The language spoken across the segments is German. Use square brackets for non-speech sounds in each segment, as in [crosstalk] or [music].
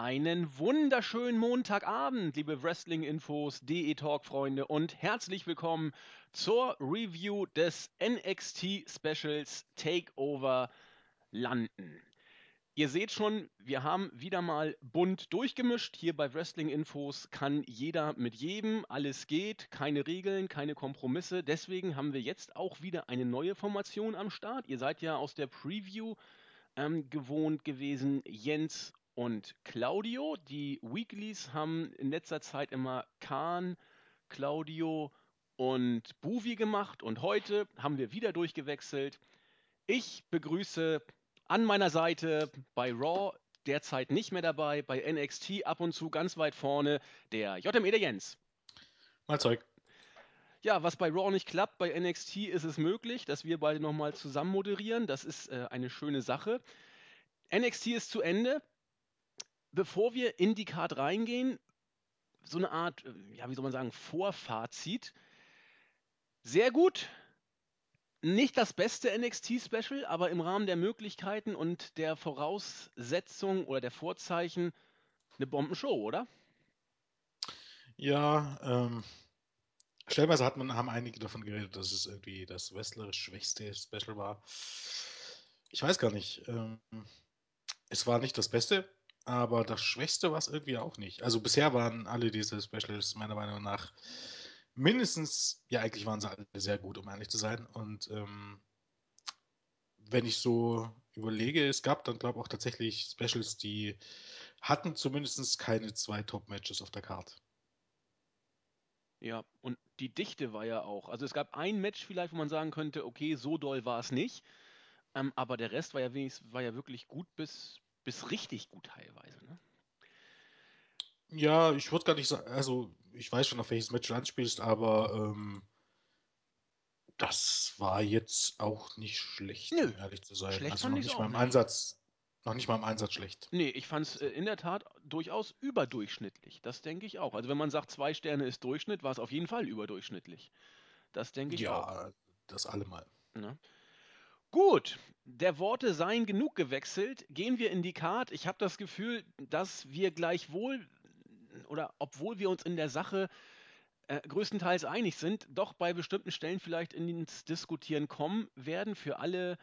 Einen wunderschönen Montagabend, liebe Wrestling-Infos, DE-Talk-Freunde und herzlich willkommen zur Review des NXT-Specials Takeover London. Ihr seht schon, wir haben wieder mal bunt durchgemischt. Hier bei Wrestling-Infos kann jeder mit jedem, alles geht, keine Regeln, keine Kompromisse. Deswegen haben wir jetzt auch wieder eine neue Formation am Start. Ihr seid ja aus der Preview ähm, gewohnt gewesen, Jens und Claudio. Die Weeklies haben in letzter Zeit immer Kahn, Claudio und Buvi gemacht und heute haben wir wieder durchgewechselt. Ich begrüße an meiner Seite bei Raw derzeit nicht mehr dabei, bei NXT ab und zu ganz weit vorne der JME der Jens. Mal Zeug. Ja, was bei Raw nicht klappt, bei NXT ist es möglich, dass wir beide nochmal zusammen moderieren. Das ist äh, eine schöne Sache. NXT ist zu Ende bevor wir in die Card reingehen, so eine Art, äh, ja, wie soll man sagen, Vorfazit. Sehr gut. Nicht das beste NXT-Special, aber im Rahmen der Möglichkeiten und der Voraussetzung oder der Vorzeichen eine Bombenshow, oder? Ja, ähm, stellenweise hat man, haben einige davon geredet, dass es irgendwie das wrestlerisch schwächste Special war. Ich weiß gar nicht. Ähm, es war nicht das Beste, aber das Schwächste war es irgendwie auch nicht. Also bisher waren alle diese Specials meiner Meinung nach mindestens, ja eigentlich waren sie alle sehr gut, um ehrlich zu sein. Und ähm, wenn ich so überlege, es gab dann glaube ich auch tatsächlich Specials, die hatten zumindest keine zwei Top-Matches auf der Karte. Ja, und die Dichte war ja auch. Also es gab ein Match vielleicht, wo man sagen könnte, okay, so doll war es nicht. Ähm, aber der Rest war ja wenigstens, war ja wirklich gut bis, bis richtig gut teilweise. Ne? Ja, ich würde gar nicht sagen, also ich weiß schon, auf welches Match du anspielst, aber ähm, das war jetzt auch nicht schlecht, Nö, um ehrlich zu sein. schlecht also noch nicht mal im nicht. Einsatz, noch nicht mal im Einsatz schlecht. Nee, ich fand es äh, in der Tat durchaus überdurchschnittlich. Das denke ich auch. Also wenn man sagt, zwei Sterne ist Durchschnitt, war es auf jeden Fall überdurchschnittlich. Das denke ich auch. Ja, das allemal. Ne? Gut, der Worte seien genug gewechselt. Gehen wir in die Card. Ich habe das Gefühl, dass wir gleichwohl oder obwohl wir uns in der Sache äh, größtenteils einig sind, doch bei bestimmten Stellen vielleicht ins Diskutieren kommen werden. Für alle,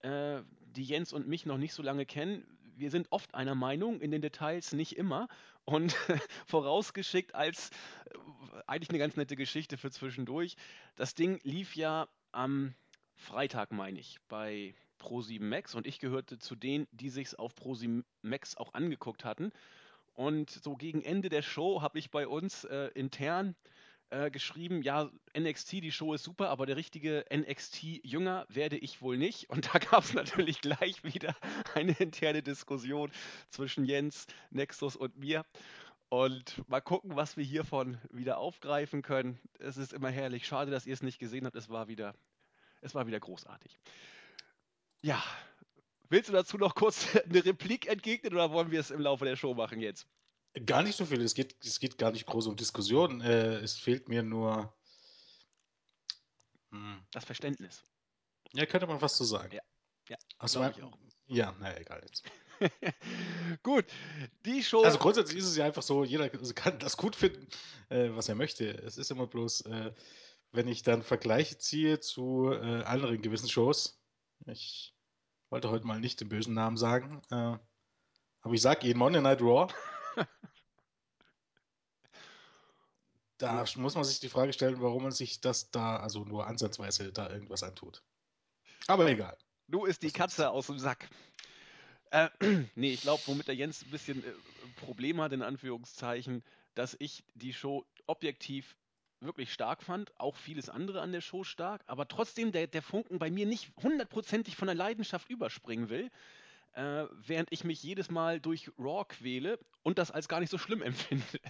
äh, die Jens und mich noch nicht so lange kennen, wir sind oft einer Meinung, in den Details nicht immer. Und [laughs] vorausgeschickt als äh, eigentlich eine ganz nette Geschichte für zwischendurch. Das Ding lief ja am Freitag, meine ich, bei Pro7 Max und ich gehörte zu denen, die sich's auf Pro7 Max auch angeguckt hatten. Und so gegen Ende der Show habe ich bei uns äh, intern äh, geschrieben, ja, NXT, die Show ist super, aber der richtige NXT-Jünger werde ich wohl nicht. Und da gab es [laughs] natürlich gleich wieder eine interne Diskussion zwischen Jens, Nexus und mir. Und mal gucken, was wir hiervon wieder aufgreifen können. Es ist immer herrlich. Schade, dass ihr es nicht gesehen habt. Es war wieder, es war wieder großartig. Ja, willst du dazu noch kurz [laughs] eine Replik entgegnen oder wollen wir es im Laufe der Show machen jetzt? Gar nicht so viel. Es geht, es geht gar nicht groß um Diskussionen. Äh, es fehlt mir nur. Hm. Das Verständnis. Ja, könnte man fast so sagen. Ja, ja also mein, ich auch. Ja, naja, egal jetzt. [laughs] gut, die Show. Also grundsätzlich ist es ja einfach so, jeder kann das gut finden, äh, was er möchte. Es ist immer bloß, äh, wenn ich dann Vergleiche ziehe zu äh, anderen gewissen Shows. Ich wollte heute mal nicht den bösen Namen sagen, äh, aber ich sage Ihnen Monday Night Raw. [laughs] da muss man sich die Frage stellen, warum man sich das da, also nur ansatzweise da irgendwas antut. Aber egal. Du ist die Katze aus dem Sack. Äh, [clears throat] nee, ich glaube, womit der Jens ein bisschen äh, Problem hat, in Anführungszeichen, dass ich die Show objektiv wirklich stark fand, auch vieles andere an der Show stark, aber trotzdem der, der Funken bei mir nicht hundertprozentig von der Leidenschaft überspringen will, äh, während ich mich jedes Mal durch Raw quäle und das als gar nicht so schlimm [laughs] empfinde.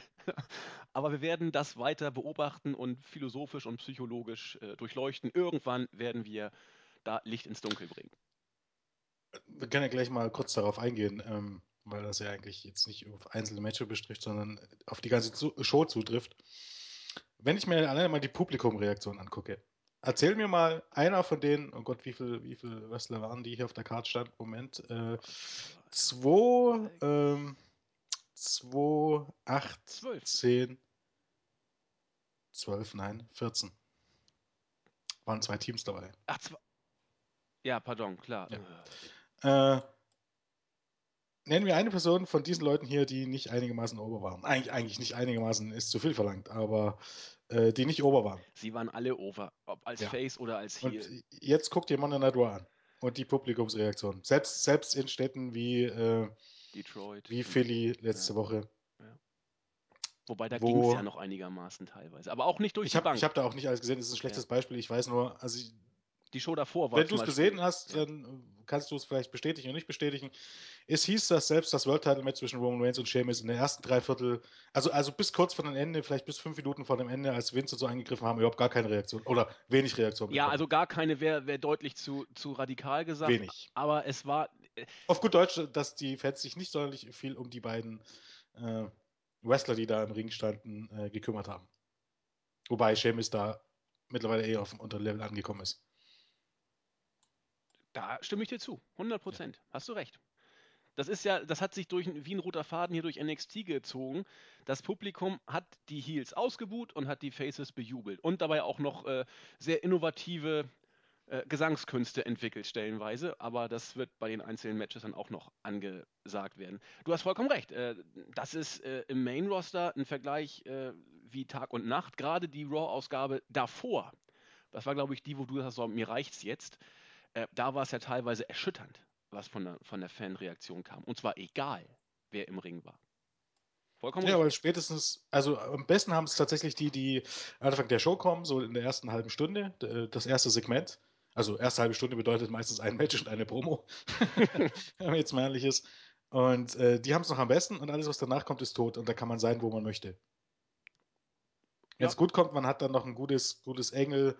aber wir werden das weiter beobachten und philosophisch und psychologisch äh, durchleuchten. Irgendwann werden wir da Licht ins Dunkel bringen. Wir können ja gleich mal kurz darauf eingehen, ähm, weil das ja eigentlich jetzt nicht auf einzelne Matches betrifft, sondern auf die ganze Show zutrifft. Wenn ich mir alleine mal die Publikumreaktion angucke, erzähl mir mal einer von denen, oh Gott, wie viele wie viel Wrestler waren die hier auf der Karte stand? Moment. Äh, zwei, ähm, 2, 8, Zwölf. 10, 12, nein, 14. Waren zwei Teams dabei. Ach, zwei. Ja, pardon, klar. Äh, nennen wir eine Person von diesen Leuten hier, die nicht einigermaßen ober waren. Eig eigentlich nicht einigermaßen ist zu viel verlangt, aber äh, die nicht ober waren. Sie waren alle over, ob als Ja. Face oder als Und Heel. jetzt guckt ihr Monday Night Raw an. Und die Publikumsreaktion. Selbst, selbst in Städten wie, äh, Detroit. wie und- Philly letzte Ja. Woche. Wobei da ging es ja noch einigermaßen teilweise. Aber auch nicht durch Ich die habe Bank. hab da auch nicht alles gesehen, das ist ein schlechtes Beispiel. Ich weiß nur, also ich, die Show davor war wenn du es gesehen hast, dann äh, kannst du es vielleicht bestätigen oder nicht bestätigen. Es hieß, dass selbst das World Title Match zwischen Roman Reigns und Sheamus in den ersten drei Viertel, also, also bis kurz vor dem Ende, vielleicht bis fünf Minuten vor dem Ende, als Vince so eingegriffen haben, überhaupt gar keine Reaktion oder wenig Reaktion. Ja, bekommen. also gar keine wäre wär deutlich zu, zu radikal gesagt. wenig. Aber es war, Auf gut Deutsch, dass die Fans sich nicht sonderlich viel um die beiden äh, Wrestler, die da im Ring standen, äh, gekümmert haben. Wobei Sheamus da mittlerweile eher auf dem Unterlevel angekommen ist. Da stimme ich dir zu. 100 Prozent. Hast du recht. Das ist ja, das hat sich durch, wie ein roter Faden hier durch NXT gezogen. Das Publikum hat die Heels ausgebuht und hat die Faces bejubelt. Und dabei auch noch äh, sehr innovative äh, Gesangskünste entwickelt, stellenweise. Aber das wird bei den einzelnen Matches dann auch noch angesagt werden. Du hast vollkommen recht. Äh, das ist äh, im Main-Roster ein Vergleich äh, wie Tag und Nacht. Gerade die Raw-Ausgabe davor, das war, glaube ich, die, wo du sagst, so, mir reicht's jetzt. Äh, da war es ja teilweise erschütternd, was von der, von der Fanreaktion kam. Und zwar egal, wer im Ring war. Vollkommen Ja, weil spätestens, also am besten haben es tatsächlich die, die Anfang der Show kommen, so in der ersten halben Stunde, d- das erste Segment. Also erste halbe Stunde bedeutet meistens ein Match und eine Promo, [laughs] [laughs] wenn man jetzt mal ehrlich ist. Und äh, die haben es noch am besten und alles, was danach kommt, ist tot und da kann man sein, wo man möchte. Wenn es Ja. gut kommt, man hat dann noch ein gutes, gutes Engel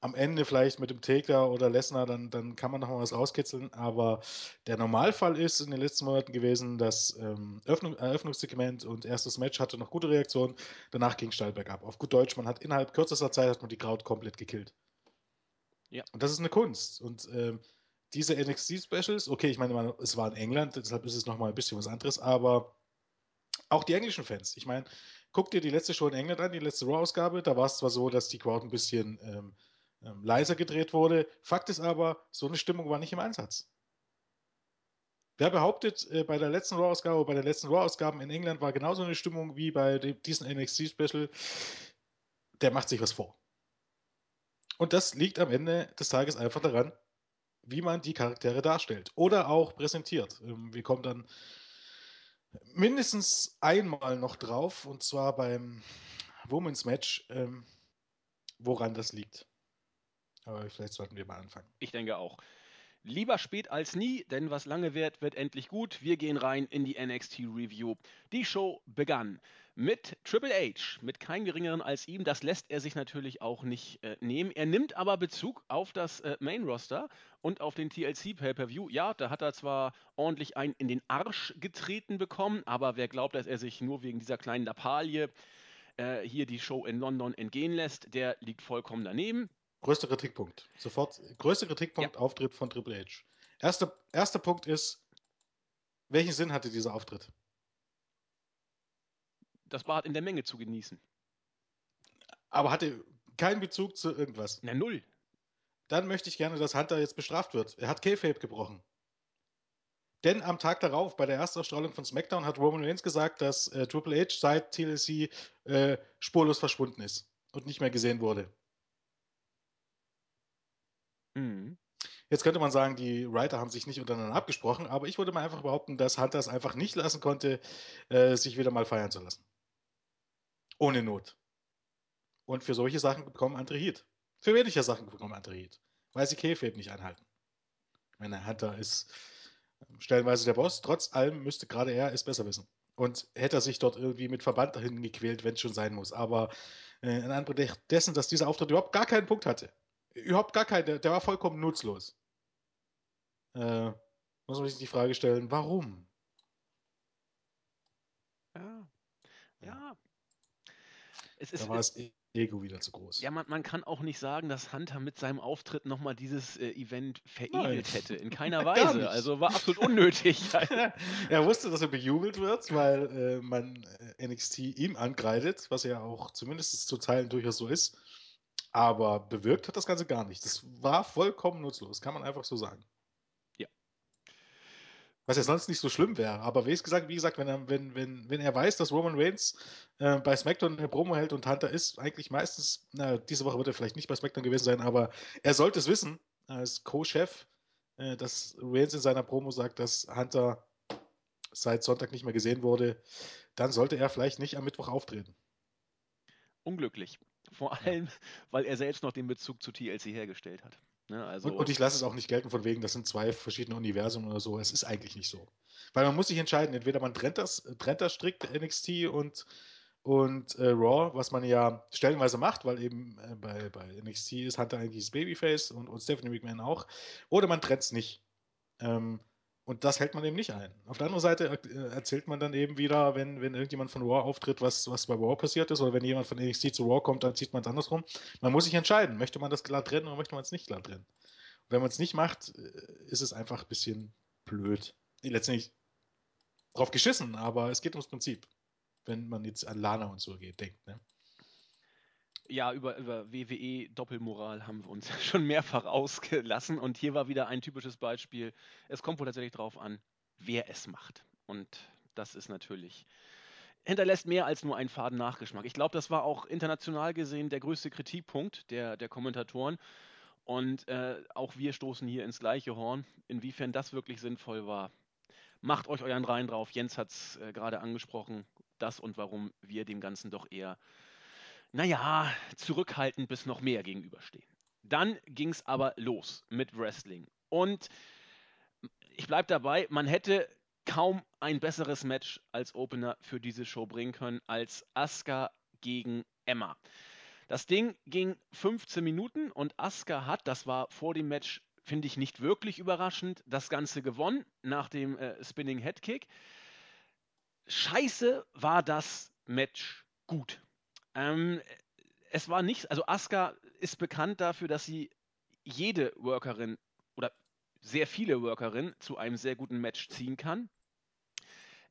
am Ende vielleicht mit dem Taker oder Lesnar, dann, dann kann man noch mal was rauskitzeln. Aber der Normalfall ist in den letzten Monaten gewesen, dass ähm, Öffnung, Eröffnungssegment und erstes Match hatte noch gute Reaktionen, danach ging steil bergab. Auf gut Deutsch, man hat innerhalb kürzester Zeit hat man die Crowd komplett gekillt. Ja. Und das ist eine Kunst. Und ähm, diese NXT-Specials, okay, ich meine, es war in England, deshalb ist es nochmal ein bisschen was anderes, aber auch die englischen Fans. Ich meine, guck dir die letzte Show in England an, die letzte Raw-Ausgabe. Da war es zwar so, dass die Crowd ein bisschen ähm, ähm, leiser gedreht wurde. Fakt ist aber, so eine Stimmung war nicht im Einsatz. Wer behauptet, äh, bei der letzten Raw-Ausgabe, bei den letzten Raw-Ausgaben in England war genauso eine Stimmung wie bei dem, diesem NXT-Special, der macht sich was vor. Und das liegt am Ende des Tages einfach daran, wie man die Charaktere darstellt oder auch präsentiert. Ähm, wir kommen dann mindestens einmal noch drauf, und zwar beim Women's Match, ähm, woran das liegt. Aber vielleicht sollten wir mal anfangen. Ich denke auch. Lieber spät als nie, denn was lange währt, wird endlich gut. Wir gehen rein in die NXT Review. Die Show begann mit Triple H, mit keinem geringeren als ihm. Das lässt er sich natürlich auch nicht äh, nehmen. Er nimmt aber Bezug auf das äh, Main Roster und auf den TLC Pay-Per-View. Ja, da hat er zwar ordentlich einen in den Arsch getreten bekommen, aber wer glaubt, dass er sich nur wegen dieser kleinen Lappalie äh, hier die Show in London entgehen lässt, der liegt vollkommen daneben. Größter Kritikpunkt. Sofort. Größter Kritikpunkt, Auftritt von Triple H. Erster, erster Punkt ist, welchen Sinn hatte dieser Auftritt? Das war in der Menge zu genießen. Aber hatte keinen Bezug zu irgendwas. Na null. Dann möchte ich gerne, dass Hunter jetzt bestraft wird. Er hat K-Fape gebrochen. Denn am Tag darauf, bei der Erstausstrahlung von SmackDown, hat Roman Reigns gesagt, dass äh, Triple H seit TLC äh, spurlos verschwunden ist und nicht mehr gesehen wurde. Mhm. Jetzt könnte man sagen, die Writer haben sich nicht untereinander abgesprochen, aber ich würde mal einfach behaupten, dass Hunter es einfach nicht lassen konnte, äh, sich wieder mal feiern zu lassen. Ohne Not. Und für solche Sachen bekommen andere Heat. Für weniger Sachen bekommen andere Heat. Weil sie K-Fape nicht einhalten. Ich meine, Hunter ist ähm, stellenweise der Boss. Trotz allem müsste gerade er es besser wissen. Und hätte er sich dort irgendwie mit Verband dahin gequält, wenn es schon sein muss. Aber äh, in Anbetracht dessen, dass dieser Auftritt überhaupt gar keinen Punkt hatte. Überhaupt gar keinen. Der, war vollkommen nutzlos. Äh, muss man sich die Frage stellen, warum? Ja. Ja. Es ist, da war das Ego wieder zu groß. Ja, man, man kann auch nicht sagen, dass Hunter mit seinem Auftritt nochmal dieses äh, Event veredelt Nein. hätte. In [laughs] keiner Weise. Also war absolut unnötig. [laughs] er wusste, dass er bejubelt wird, weil äh, man äh, NXT ihm angreitet, was ja auch zumindest zu Teilen durchaus so ist. Aber bewirkt hat das Ganze gar nicht. Das war vollkommen nutzlos, kann man einfach so sagen. Ja. Was ja sonst nicht so schlimm wäre. Aber wie gesagt, wie gesagt, wenn er, wenn, wenn, wenn er weiß, dass Roman Reigns äh, bei SmackDown eine Promo hält und Hunter ist eigentlich meistens, na, diese Woche wird er vielleicht nicht bei SmackDown gewesen sein, aber er sollte es wissen, als Co-Chef, äh, dass Reigns in seiner Promo sagt, dass Hunter seit Sonntag nicht mehr gesehen wurde, dann sollte er vielleicht nicht am Mittwoch auftreten. Unglücklich. Vor allem, weil er selbst noch den Bezug zu TLC hergestellt hat. Ne, also und, und, ich lasse es auch nicht gelten von wegen, das sind zwei verschiedene Universen oder so. Es ist eigentlich nicht so. Weil man muss sich entscheiden, entweder man trennt das, trennt das strikt NXT und, und äh, Raw, was man ja stellenweise macht, weil eben äh, bei, bei NXT ist Hunter eigentlich das Babyface und, und Stephanie McMahon auch. Oder man trennt es nicht. Ähm, und das hält man eben nicht ein. Auf der anderen Seite äh, erzählt man dann eben wieder, wenn, wenn irgendjemand von Raw auftritt, was, was bei Raw passiert ist, oder wenn jemand von NXT zu Raw kommt, dann zieht man es andersrum. Man muss sich entscheiden, möchte man das glatt trennen oder möchte man es nicht glatt trennen. Und wenn man es nicht macht, äh, ist es einfach ein bisschen blöd. Letztendlich drauf geschissen, aber es geht ums Prinzip. Wenn man jetzt an Lana und so geht, denkt, ne? Ja, über, über WWE Doppelmoral haben wir uns [laughs] schon mehrfach ausgelassen und hier war wieder ein typisches Beispiel. Es kommt wohl tatsächlich darauf an, wer es macht. Und das ist natürlich hinterlässt mehr als nur einen faden Nachgeschmack. Ich glaube, das war auch international gesehen der größte Kritikpunkt der, der Kommentatoren. Und äh, auch wir stoßen hier ins gleiche Horn. Inwiefern das wirklich sinnvoll war, macht euch euren Reihen drauf. Jens hat es äh, gerade angesprochen, das und warum wir dem Ganzen doch eher naja, zurückhaltend bis noch mehr gegenüberstehen. Dann ging es aber los mit Wrestling. Und ich bleibe dabei, man hätte kaum ein besseres Match als Opener für diese Show bringen können als Asuka gegen Emma. Das Ding ging 15 Minuten und Asuka hat, das war vor dem Match, finde ich nicht wirklich überraschend, das Ganze gewonnen nach dem äh, Spinning Head Kick. Scheiße war das Match gut. Ähm, es war nicht, also Asuka ist bekannt dafür, dass sie jede Workerin oder sehr viele Workerinnen zu einem sehr guten Match ziehen kann.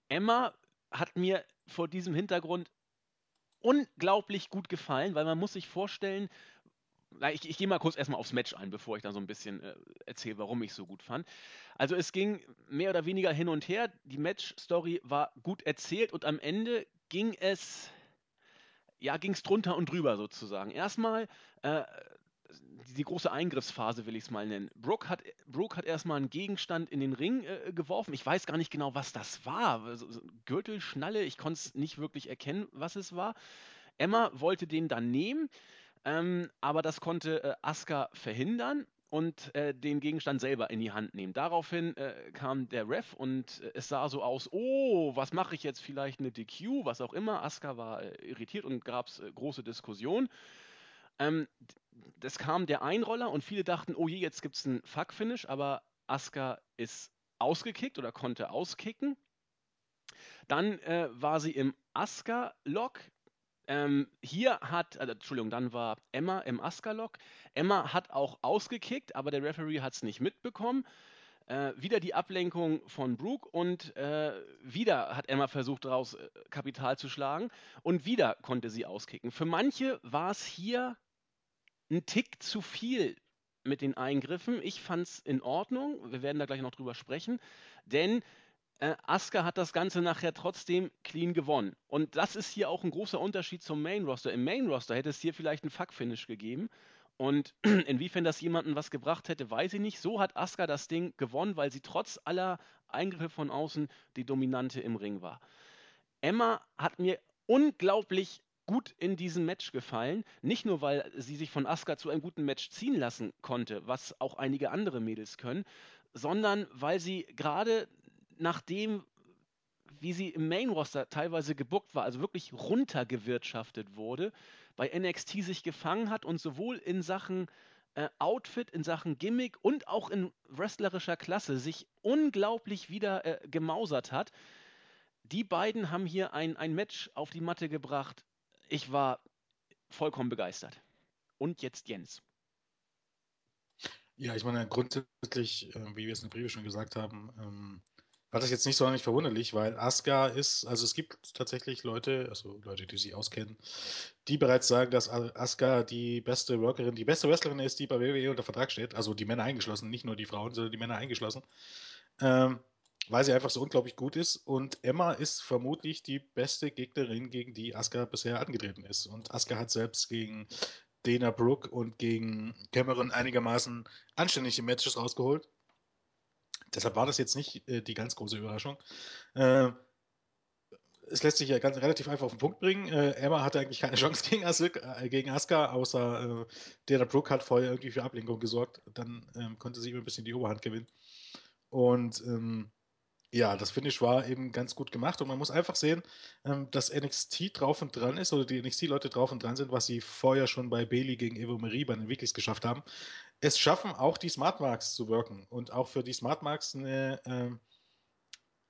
Emma hat mir vor diesem Hintergrund unglaublich gut gefallen, weil man muss sich vorstellen, ich, ich gehe mal kurz erstmal aufs Match ein, bevor ich dann so ein bisschen äh, erzähle, warum ich es so gut fand. Also es ging mehr oder weniger hin und her. Die Match-Story war gut erzählt und am Ende ging es ja, ging es drunter und drüber sozusagen. Erstmal äh, die große Eingriffsphase, will ich es mal nennen. Brooke hat, Brooke hat erstmal einen Gegenstand in den Ring äh, geworfen. Ich weiß gar nicht genau, was das war. So, so Gürtel, ich konnte es nicht wirklich erkennen, was es war. Emma wollte den dann nehmen, ähm, aber das konnte äh, Asuka verhindern und äh, den Gegenstand selber in die Hand nehmen. Daraufhin äh, kam der Ref und äh, es sah so aus, oh, was mache ich jetzt vielleicht eine DQ, was auch immer. Asuka war äh, irritiert und gab es äh, große Diskussionen. Ähm, das kam der Einroller und viele dachten, oh je, jetzt gibt es einen Fuck-Finish, aber Asuka ist ausgekickt oder konnte auskicken. Dann äh, war sie im Asuka-Lock, ähm, hier hat, äh, Entschuldigung, dann war Emma im Askalok. Emma hat auch ausgekickt, aber der Referee hat es nicht mitbekommen. Äh, wieder die Ablenkung von Brooke und äh, wieder hat Emma versucht, daraus äh, Kapital zu schlagen und wieder konnte sie auskicken. Für manche war es hier ein Tick zu viel mit den Eingriffen. Ich fand es in Ordnung. Wir werden da gleich noch drüber sprechen, denn äh, Asuka hat das Ganze nachher trotzdem clean gewonnen. Und das ist hier auch ein großer Unterschied zum Main Roster. Im Main Roster hätte es hier vielleicht einen Fuck-Finish gegeben. Und [clears throat] inwiefern das jemandem was gebracht hätte, weiß ich nicht. So hat Asuka das Ding gewonnen, weil sie trotz aller Eingriffe von außen die Dominante im Ring war. Emma hat mir unglaublich gut in diesem Match gefallen. Nicht nur, weil sie sich von Asuka zu einem guten Match ziehen lassen konnte, was auch einige andere Mädels können, sondern weil sie gerade nachdem, wie sie im Main Roster teilweise gebuckt war, also wirklich runtergewirtschaftet wurde, bei NXT sich gefangen hat und sowohl in Sachen äh, Outfit, in Sachen Gimmick und auch in wrestlerischer Klasse sich unglaublich wieder äh, gemausert hat. Die beiden haben hier ein, ein Match auf die Matte gebracht. Ich war vollkommen begeistert. Und jetzt Jens. Ja, ich meine, grundsätzlich, äh, wie wir es in der Briefe schon gesagt haben, ähm, war das jetzt nicht so nicht verwunderlich, weil Asuka ist, also es gibt tatsächlich Leute, also Leute, die sich auskennen, die bereits sagen, dass Asuka die beste Workerin, die beste Wrestlerin ist, die bei WWE unter Vertrag steht, also die Männer eingeschlossen, nicht nur die Frauen, sondern die Männer eingeschlossen, ähm, weil sie einfach so unglaublich gut ist. Und Emma ist vermutlich die beste Gegnerin, gegen die Asuka bisher angetreten ist. Und Asuka hat selbst gegen Dana Brooke und gegen Cameron einigermaßen anständige Matches rausgeholt. Deshalb war das jetzt nicht äh, die ganz große Überraschung. Äh, es lässt sich ja ganz relativ einfach auf den Punkt bringen. Äh, Emma hatte eigentlich keine [laughs] Chance gegen, As äh, gegen Asuka, außer äh, Dana Brooke hat vorher irgendwie für Ablenkung gesorgt. Dann ähm, konnte sie immer ein bisschen die Oberhand gewinnen. Und ähm, ja, das Finish war eben ganz gut gemacht und man muss einfach sehen, ähm, dass NXT drauf und dran ist oder die NXT-Leute drauf und dran sind, was sie vorher schon bei Bailey gegen Evo Marie bei den Weeklies geschafft haben. Es schaffen auch die Smart Marks zu wirken und auch für die Smart Marks eine, ähm,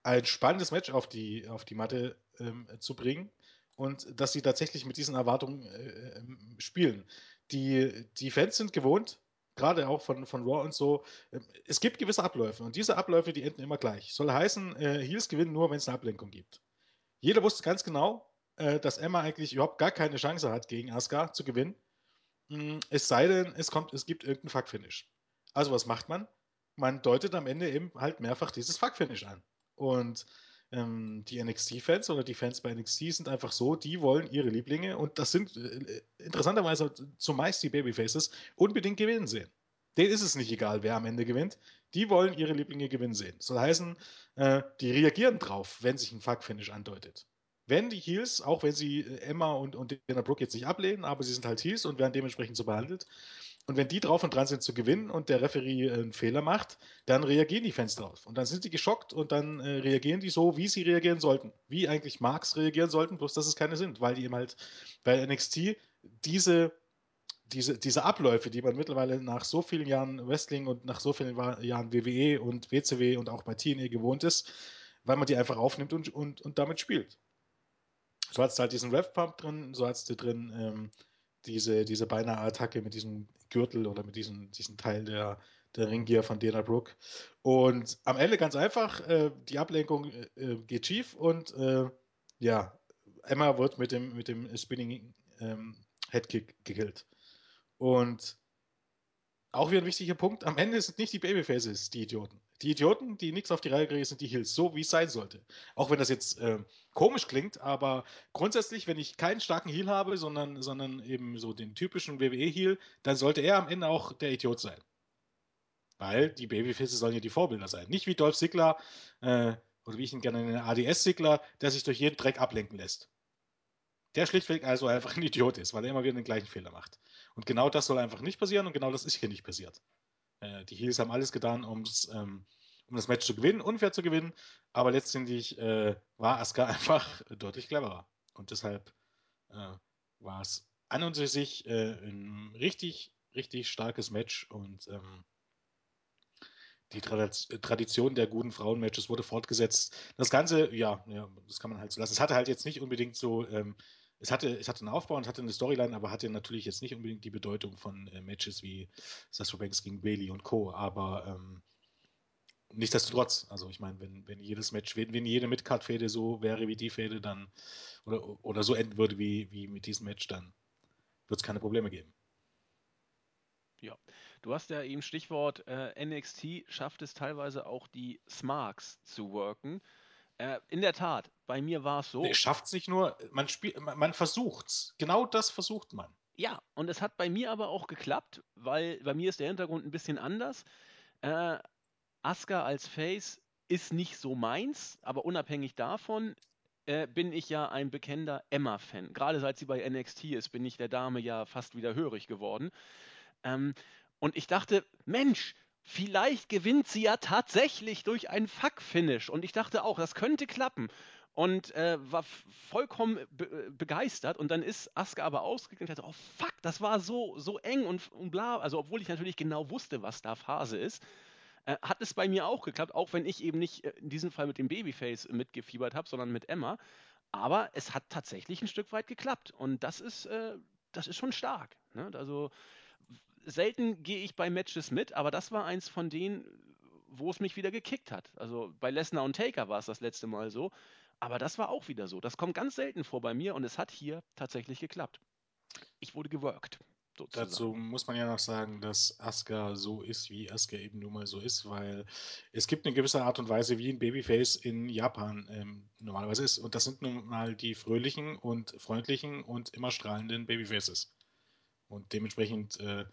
ein spannendes Match auf die, auf die Matte ähm, zu bringen und dass sie tatsächlich mit diesen Erwartungen äh, ähm, spielen. Die, die Fans sind gewohnt, gerade auch von, von Raw und so, ähm, es gibt gewisse Abläufe und diese Abläufe, die enden immer gleich. Soll heißen, äh, Heels gewinnen nur, wenn es eine Ablenkung gibt. Jeder wusste ganz genau, äh, dass Emma eigentlich überhaupt gar keine Chance hat, gegen Asuka zu gewinnen. Mm, es sei denn, es kommt, es gibt irgendein Fuck-Finish. Also was macht man? Man deutet am Ende eben halt mehrfach dieses Fuck-Finish an. Und ähm, die NXT-Fans oder die Fans bei NXT sind einfach so, die wollen ihre Lieblinge und das sind äh, interessanterweise zumeist die Babyfaces unbedingt gewinnen sehen. Denen ist es nicht egal, wer am Ende gewinnt. Die wollen ihre Lieblinge gewinnen sehen. Soll heißen, äh, die reagieren drauf, wenn sich ein Fuck-Finish andeutet. Wenn die Heels, auch wenn sie äh, Emma und, und Dana Brooke jetzt nicht ablehnen, aber sie sind halt Heels und werden dementsprechend so behandelt, und wenn die drauf und dran sind zu gewinnen und der Referee einen Fehler macht, dann reagieren die Fans drauf. Und dann sind die geschockt und dann äh, reagieren die so, wie sie reagieren sollten. Wie eigentlich Marks reagieren sollten, bloß dass es keine sind, weil die eben halt bei NXT diese, diese, diese Abläufe, die man mittlerweile nach so vielen Jahren Wrestling und nach so vielen Jahren WWE und WCW und auch bei TNE gewohnt ist, weil man die einfach aufnimmt und, und, und damit spielt. So hat es halt diesen Rev-Pump drin, so hat es drin ähm, diese, diese beinahe Attacke mit diesem Gürtel oder mit diesem, diesem Teil der, der Ringgear von Dana Brooke. Und am Ende ganz einfach, äh, die Ablenkung äh, geht schief und äh, ja, Emma wird mit dem, mit dem Spinning ähm, Headkick gekillt. Und auch wieder ein wichtiger Punkt, am Ende sind nicht die Babyfaces die Idioten. Die Idioten, die nichts auf die Reihe kriegen, sind die Heels, so wie es sein sollte. Auch wenn das jetzt äh, komisch klingt, aber grundsätzlich, wenn ich keinen starken Heal habe, sondern, sondern eben so den typischen WWE-Heal, dann sollte er am Ende auch der Idiot sein. Weil die Babyfaces sollen ja die Vorbilder sein. Nicht wie Dolph Ziggler, äh, oder wie ich ihn gerne nenne, ADS-Ziggler, der sich durch jeden Dreck ablenken lässt. Der schlichtweg also einfach ein Idiot ist, weil er immer wieder den gleichen Fehler macht. Und genau das soll einfach nicht passieren und genau das ist hier nicht passiert. Äh, die Heels haben alles getan, ähm, um das Match zu gewinnen, unfair zu gewinnen, aber letztendlich äh, war Asuka [laughs] einfach deutlich cleverer. Und deshalb äh, war es an und für sich äh, ein richtig, richtig starkes Match und ähm, die Tradition der guten Frauenmatches wurde fortgesetzt. Das Ganze, ja, ja, das kann man halt so lassen. Es hatte halt jetzt nicht unbedingt so ähm, es hatte, es hatte einen Aufbau und hatte eine Storyline, aber hatte natürlich jetzt nicht unbedingt die Bedeutung von äh, Matches wie Sasha Banks gegen Bailey und Co. Aber ähm, nichtsdestotrotz, also ich meine, wenn, wenn jedes Match, wenn, wenn jede Midcard-Fäde so wäre wie die Fäde, dann oder, oder so enden würde wie, wie mit diesem Match, dann wird es keine Probleme geben. Ja, du hast ja eben Stichwort äh, NXT schafft es teilweise auch die Smarks zu worken. Äh, in der Tat, bei mir war es so. Nee, schafft es nicht nur, man, spielt, man, man versucht's. Genau das versucht man. Ja, und es hat bei mir aber auch geklappt, weil bei mir ist der Hintergrund ein bisschen anders. Äh, Asuka als Face ist nicht so meins, aber unabhängig davon äh, bin ich ja ein bekennender Emma-Fan. Gerade seit sie bei NXT ist, bin ich der Dame ja fast wieder hörig geworden. Ähm, und ich dachte, Mensch, vielleicht gewinnt sie ja tatsächlich durch ein Fuck-Finish. Und ich dachte auch, das könnte klappen. Und äh, war vollkommen be begeistert. Und dann ist Asuka aber ausgegangen und dachte, oh fuck, das war so, so eng und, und bla. Also, obwohl ich natürlich genau wusste, was da Phase ist. Äh, hat es bei mir auch geklappt, auch wenn ich eben nicht äh, in diesem Fall mit dem Babyface mitgefiebert habe, sondern mit Emma. Aber es hat tatsächlich ein Stück weit geklappt. Und das ist äh, das ist schon stark. Ne? Also selten gehe ich bei Matches mit, aber das war eins von denen, wo es mich wieder gekickt hat. Also bei Lesnar und Taker war es das letzte Mal so, aber das war auch wieder so. Das kommt ganz selten vor bei mir und es hat hier tatsächlich geklappt. Ich wurde geworkt. Sozusagen. Dazu muss man ja noch sagen, dass Asuka so ist, wie Asuka eben nun mal so ist, weil es gibt eine gewisse Art und Weise, wie ein Babyface in Japan ähm, normalerweise ist. Und das sind nun mal die fröhlichen und freundlichen und immer strahlenden Babyfaces. Und dementsprechend äh,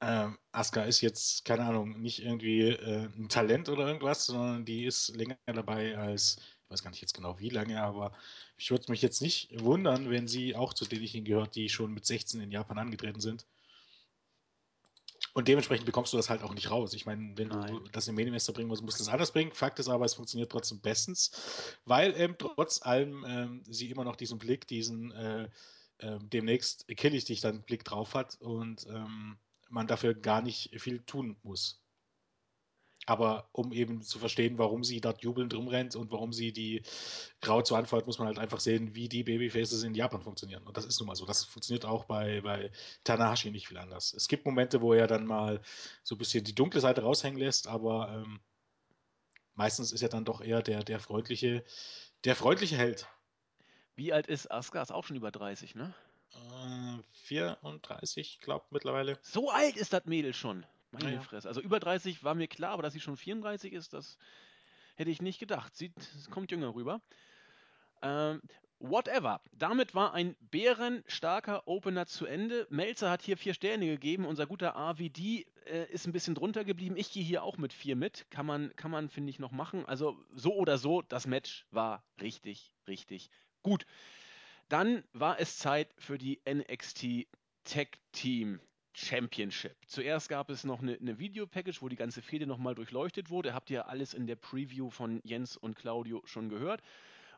ähm, Asuka ist jetzt, keine Ahnung, nicht irgendwie äh, ein Talent oder irgendwas, sondern die ist länger dabei als, ich weiß gar nicht jetzt genau wie lange, aber ich würde mich jetzt nicht wundern, wenn sie auch zu denen gehört, die schon mit 16 in Japan angetreten sind. Und dementsprechend bekommst du das halt auch nicht raus. Ich meine, wenn Nein. du das im Medienmester bringen musst, musst du das anders bringen. Fakt ist aber, es funktioniert trotzdem bestens, weil ähm, trotz allem ähm, sie immer noch diesen Blick, diesen äh, äh, demnächst kill ich dich dann Blick drauf hat und ähm, man dafür gar nicht viel tun muss. Aber um eben zu verstehen, warum sie dort jubelnd rumrennt und warum sie die grau zu anfeuert, muss man halt einfach sehen, wie die Babyfaces in Japan funktionieren. Und das ist nun mal so. Das funktioniert auch bei, bei Tanahashi nicht viel anders. Es gibt Momente, wo er dann mal so ein bisschen die dunkle Seite raushängen lässt, aber ähm, meistens ist er dann doch eher der, der freundliche, der freundliche Held. Wie alt ist Asuka? Ist auch schon über 30, ne? 34, glaube mittlerweile. So alt ist das Mädel schon. Meine ja. Fresse. Also über 30 war mir klar, aber dass sie schon 34 ist, das hätte ich nicht gedacht. Sie kommt jünger rüber. Ähm, whatever. Damit war ein bärenstarker Opener zu Ende. Melzer hat hier vier Sterne gegeben. Unser guter AVD äh, ist ein bisschen drunter geblieben. Ich gehe hier auch mit vier mit. Kann man, kann man finde ich, noch machen. Also so oder so, das Match war richtig, richtig gut. Dann war es Zeit für die NXT Tag Team Championship. Zuerst gab es noch eine, eine Videopackage, wo die ganze Fehde nochmal durchleuchtet wurde. Habt ihr alles in der Preview von Jens und Claudio schon gehört.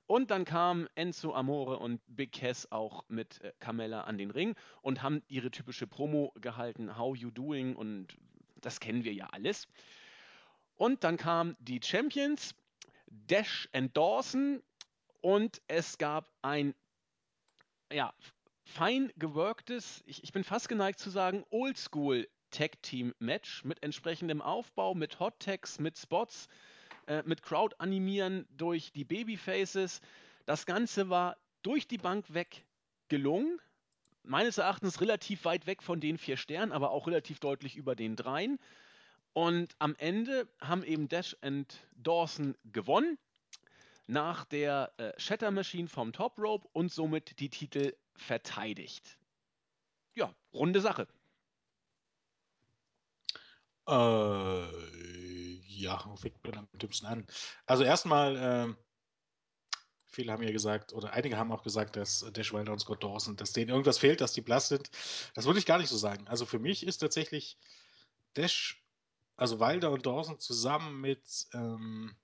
Und dann kamen Enzo Amore und Big Cass auch mit äh, Carmella an den Ring und haben ihre typische Promo gehalten, How You Doing und das kennen wir ja alles. Und dann kamen die Champions, Dash and Dawson und es gab ein ja, fein geworktes, ich, ich bin fast geneigt zu sagen, Oldschool Tag Team Match mit entsprechendem Aufbau, mit Hot Tags, mit Spots, äh, mit Crowd animieren durch die Babyfaces. Das Ganze war durch die Bank weg gelungen. Meines Erachtens relativ weit weg von den vier Sternen, aber auch relativ deutlich über den dreien. Und am Ende haben eben Dash und Dawson gewonnen nach der äh, Shatter Machine vom Top Rope und somit die Titel verteidigt. Ja, runde Sache. Äh, ja, fängt man am dümmsten an? Also erstmal, äh, viele haben ja gesagt, oder einige haben auch gesagt, dass Dash Wilder und Scott Dawson, dass denen irgendwas fehlt, dass die blass sind. Das würde ich gar nicht so sagen. Also für mich ist tatsächlich Dash, also Wilder und Dawson zusammen mit ähm,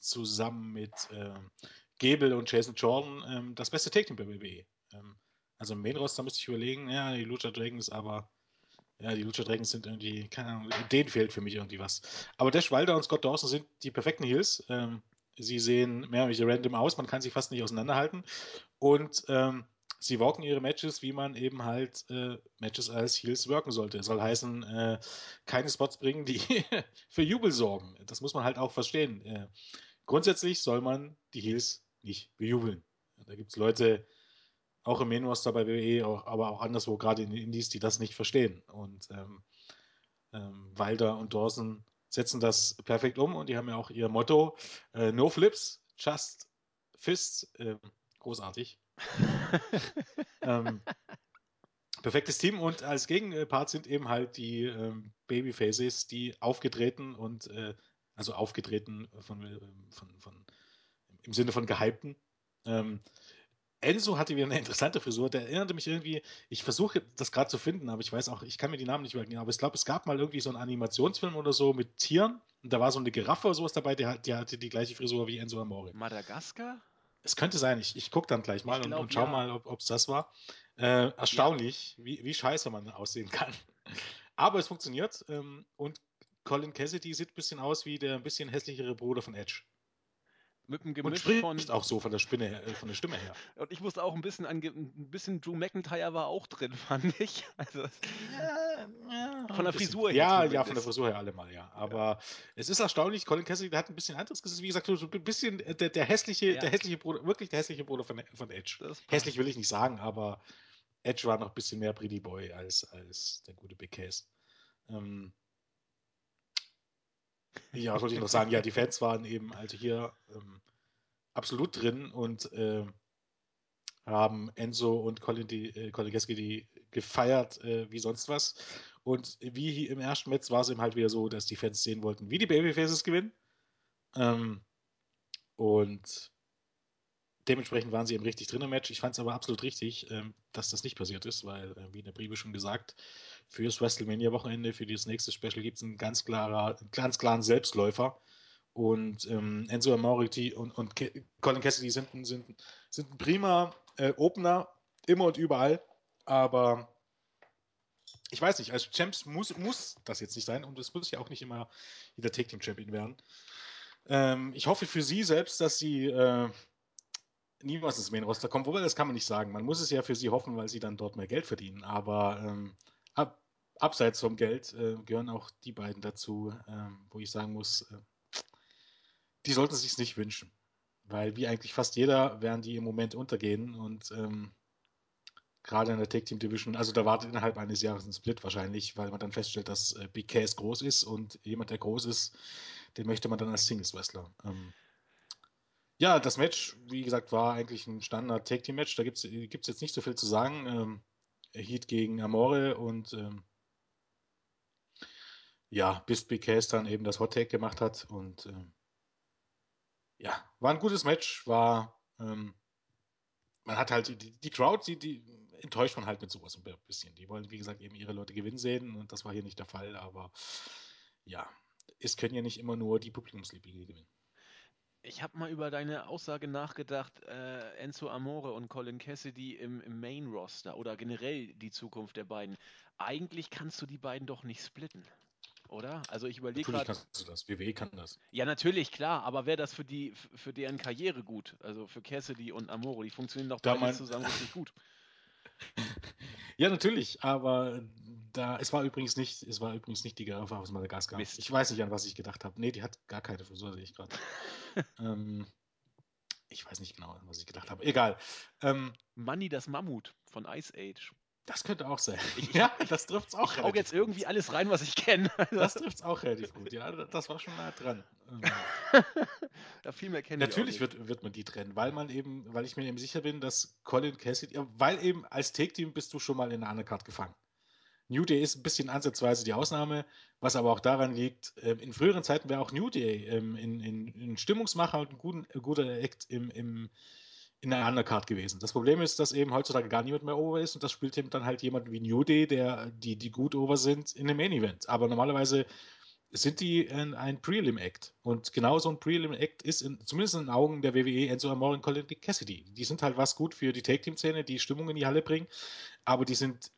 zusammen mit ähm, Gable und Jason Jordan ähm, das beste Take-Team bei WWE. Ähm, also im Main-Roster müsste ich überlegen, ja, die Lucha Dragons, aber ja, die Lucha Dragons sind irgendwie, keine Ahnung, denen fehlt für mich irgendwie was. Aber Dash Wilder und Scott Dawson sind die perfekten Heels. Ähm, sie sehen mehr oder weniger random aus, man kann sie fast nicht auseinanderhalten. Und ähm, sie walken ihre Matches, wie man eben halt äh, Matches als Heels worken sollte. Das soll heißen, äh, keine Spots bringen, die [laughs] für Jubel sorgen. Das muss man halt auch verstehen. Äh, grundsätzlich soll man die Heels nicht bejubeln. Da gibt es Leute, auch im Main Roster bei WWE, auch, aber auch anderswo, gerade in den Indies, die das nicht verstehen. Und ähm, ähm, Wilder und Dawson setzen das perfekt um und die haben ja auch ihr Motto: äh, No Flips, Just Fists. Äh, großartig. [laughs] ähm, perfektes Team und als Gegenpart sind eben halt die ähm, Babyfaces, die aufgetreten und äh, also aufgetreten von, äh, von, von im Sinne von gehypten. Ähm, Enzo hatte wieder eine interessante Frisur, der erinnerte mich irgendwie, ich versuche das gerade zu finden, aber ich weiß auch, ich kann mir die Namen nicht merken, aber ich glaube, es gab mal irgendwie so einen Animationsfilm oder so mit Tieren und da war so eine Giraffe oder sowas dabei, die, die hatte die gleiche Frisur wie Enzo Amore. Madagaskar? Es könnte sein, ich, ich gucke dann gleich mal glaub, und, und schau ja. mal, ob es das war. Äh, erstaunlich, ja. wie, wie scheiße man aussehen kann. [laughs] Aber es funktioniert ähm, und Colin Cassidy sieht ein bisschen aus wie der ein bisschen hässlichere Bruder von Edge. mit einem Und Gemisch spricht von. auch so von der, Spinne, her- äh, von der Stimme her. Und ich musste auch ein bisschen an. Ein bisschen Drew McIntyre war auch drin, [laughs] fand ich. Also, Ja, ja, Von der bisschen. Frisur her Ja, ja, von der Frisur her alle mal, ja. Aber es ist erstaunlich, Colin Cassidy hat ein bisschen anderes Gesicht. Wie gesagt, so ein bisschen äh, der, der hässliche, Ja. der hässliche Bruder, wirklich der hässliche Bruder von, von Edge. Hässlich will ich nicht sagen, aber Edge war noch ein bisschen mehr Pretty Boy als, als der gute Big Case. Ähm, ja, wollte ich noch sagen? Ja, die Fans waren eben also hier ähm, absolut drin und äh, haben Enzo und Colin, die, äh, Colin Cassidy gefeiert äh, wie sonst was. Und wie im ersten Match war es eben halt wieder so, dass die Fans sehen wollten, wie die Babyfaces gewinnen. Ähm, und dementsprechend waren sie eben richtig drin im Match. Ich fand es aber absolut richtig, ähm, dass das nicht passiert ist, weil, äh, wie in der Briebe schon gesagt, fürs WrestleMania-Wochenende, für dieses nächste Special gibt es einen ganz, klarer, ganz klaren Selbstläufer. Und ähm, Enzo Amoriti und, und Colin Cassidy sind, sind, sind ein prima äh, Opener, immer und überall. Aber ich weiß nicht, als Champs muss, muss das jetzt nicht sein und es muss ja auch nicht immer jeder Take Team Champion werden. Ähm, ich hoffe für sie selbst, dass sie äh, niemals ins Main Roster kommen, wobei das kann man nicht sagen. Man muss es ja für sie hoffen, weil sie dann dort mehr Geld verdienen. Aber ähm, ab, abseits vom Geld äh, gehören auch die beiden dazu, ähm, wo ich sagen muss, äh, die sollten sich nicht wünschen. Weil wie eigentlich fast jeder werden die im Moment untergehen und ähm, gerade in der Tag Team Division, also da wartet innerhalb eines Jahres ein Split wahrscheinlich, weil man dann feststellt, dass äh, Big Cass groß ist und jemand, der groß ist, den möchte man dann als Singles Wrestler. Ähm, ja, das Match, wie gesagt, war eigentlich ein Standard Tag Team Match. Da gibt es jetzt nicht so viel zu sagen. Ähm, Heat gegen Amore und ähm, ja, bis Big Cass dann eben das Hot Tag gemacht hat und ähm, ja, war ein gutes Match, war ähm, man hat halt die, die Crowd, die, die enttäuscht man halt mit sowas ein bisschen. Die wollen, wie gesagt, eben ihre Leute gewinnen sehen und das war hier nicht der Fall, aber ja, es können ja nicht immer nur die Publikumslieblinge gewinnen. Ich habe mal über deine Aussage nachgedacht, äh, Enzo Amore und Colin Cassidy im, im Main-Roster oder generell die Zukunft der beiden. Eigentlich kannst du die beiden doch nicht splitten, oder? Also ich überlege Natürlich gerade, kannst du das, WWE kann das. ja natürlich, klar, aber wäre das für die, für deren Karriere gut? Also für Cassidy und Amore, die funktionieren doch Da beide zusammen richtig gut. [laughs] Ja, natürlich, aber da, es war übrigens nicht, es war übrigens nicht die Giraffe aus Madagaskar. Mist. Ich weiß nicht, an was ich gedacht habe. Nee, die hat gar keine Frisur, sehe ich gerade. [laughs] ähm, ich weiß nicht genau, an was ich gedacht habe. Egal. Ähm, Manny das Mammut von Ice Age. das könnte auch sein. Ich- ich- [laughs] ja, das trifft es auch Ich hau jetzt irgendwie alles rein, was ich kenne. Das trifft es auch relativ gut, ja. Das war schon nah dran. Ähm, [laughs] ja, viel mehr kenne ich natürlich nicht. wird, wird man die trennen, weil man eben, weil ich mir eben sicher bin, dass Colin Cassidy, weil eben als Take-Team bist du schon mal in einer Undercard gefangen. New Day ist ein bisschen ansatzweise die Ausnahme, was aber auch daran liegt, ähm, in früheren Zeiten wäre auch New Day ähm, in, in, in Stimmungsmacher und ein guten, äh, guter Act im, im, in einer Undercard gewesen. Das Problem ist, dass eben heutzutage gar niemand mehr over ist und das spielt eben dann halt jemand wie New Day, der, die, die gut over sind, in einem Main Event. Aber normalerweise sind die ein, ein Prelim-Act. Und genau so ein Prelim-Act ist in, zumindest in den Augen der WWE Enzo Amore und Colin Cassidy. Die sind halt was gut für die Take-Team-Szene, die Stimmung in die Halle bringen, aber die sind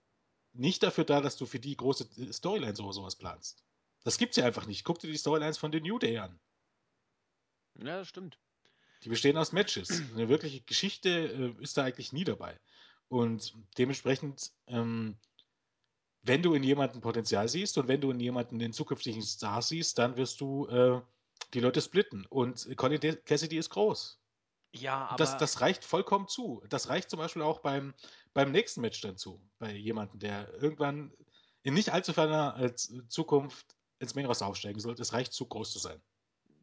nicht dafür da, dass du für die große Storylines oder sowas planst. Das gibt's ja einfach nicht. Guck dir die Storylines von den New Day an. Ja, das stimmt. Die bestehen aus Matches. Eine wirkliche Geschichte äh, ist da eigentlich nie dabei. Und dementsprechend, ähm, wenn du in jemanden Potenzial siehst und wenn du in jemanden den zukünftigen Star siehst, dann wirst du äh, die Leute splitten. Und Colin Cassidy ist groß. Ja, aber das, das reicht vollkommen zu. Das reicht zum Beispiel auch beim, beim nächsten Match dann zu. Bei jemandem, der irgendwann in nicht allzu ferner äh, Zukunft ins Main Roster aufsteigen sollte. Es reicht zu groß zu sein.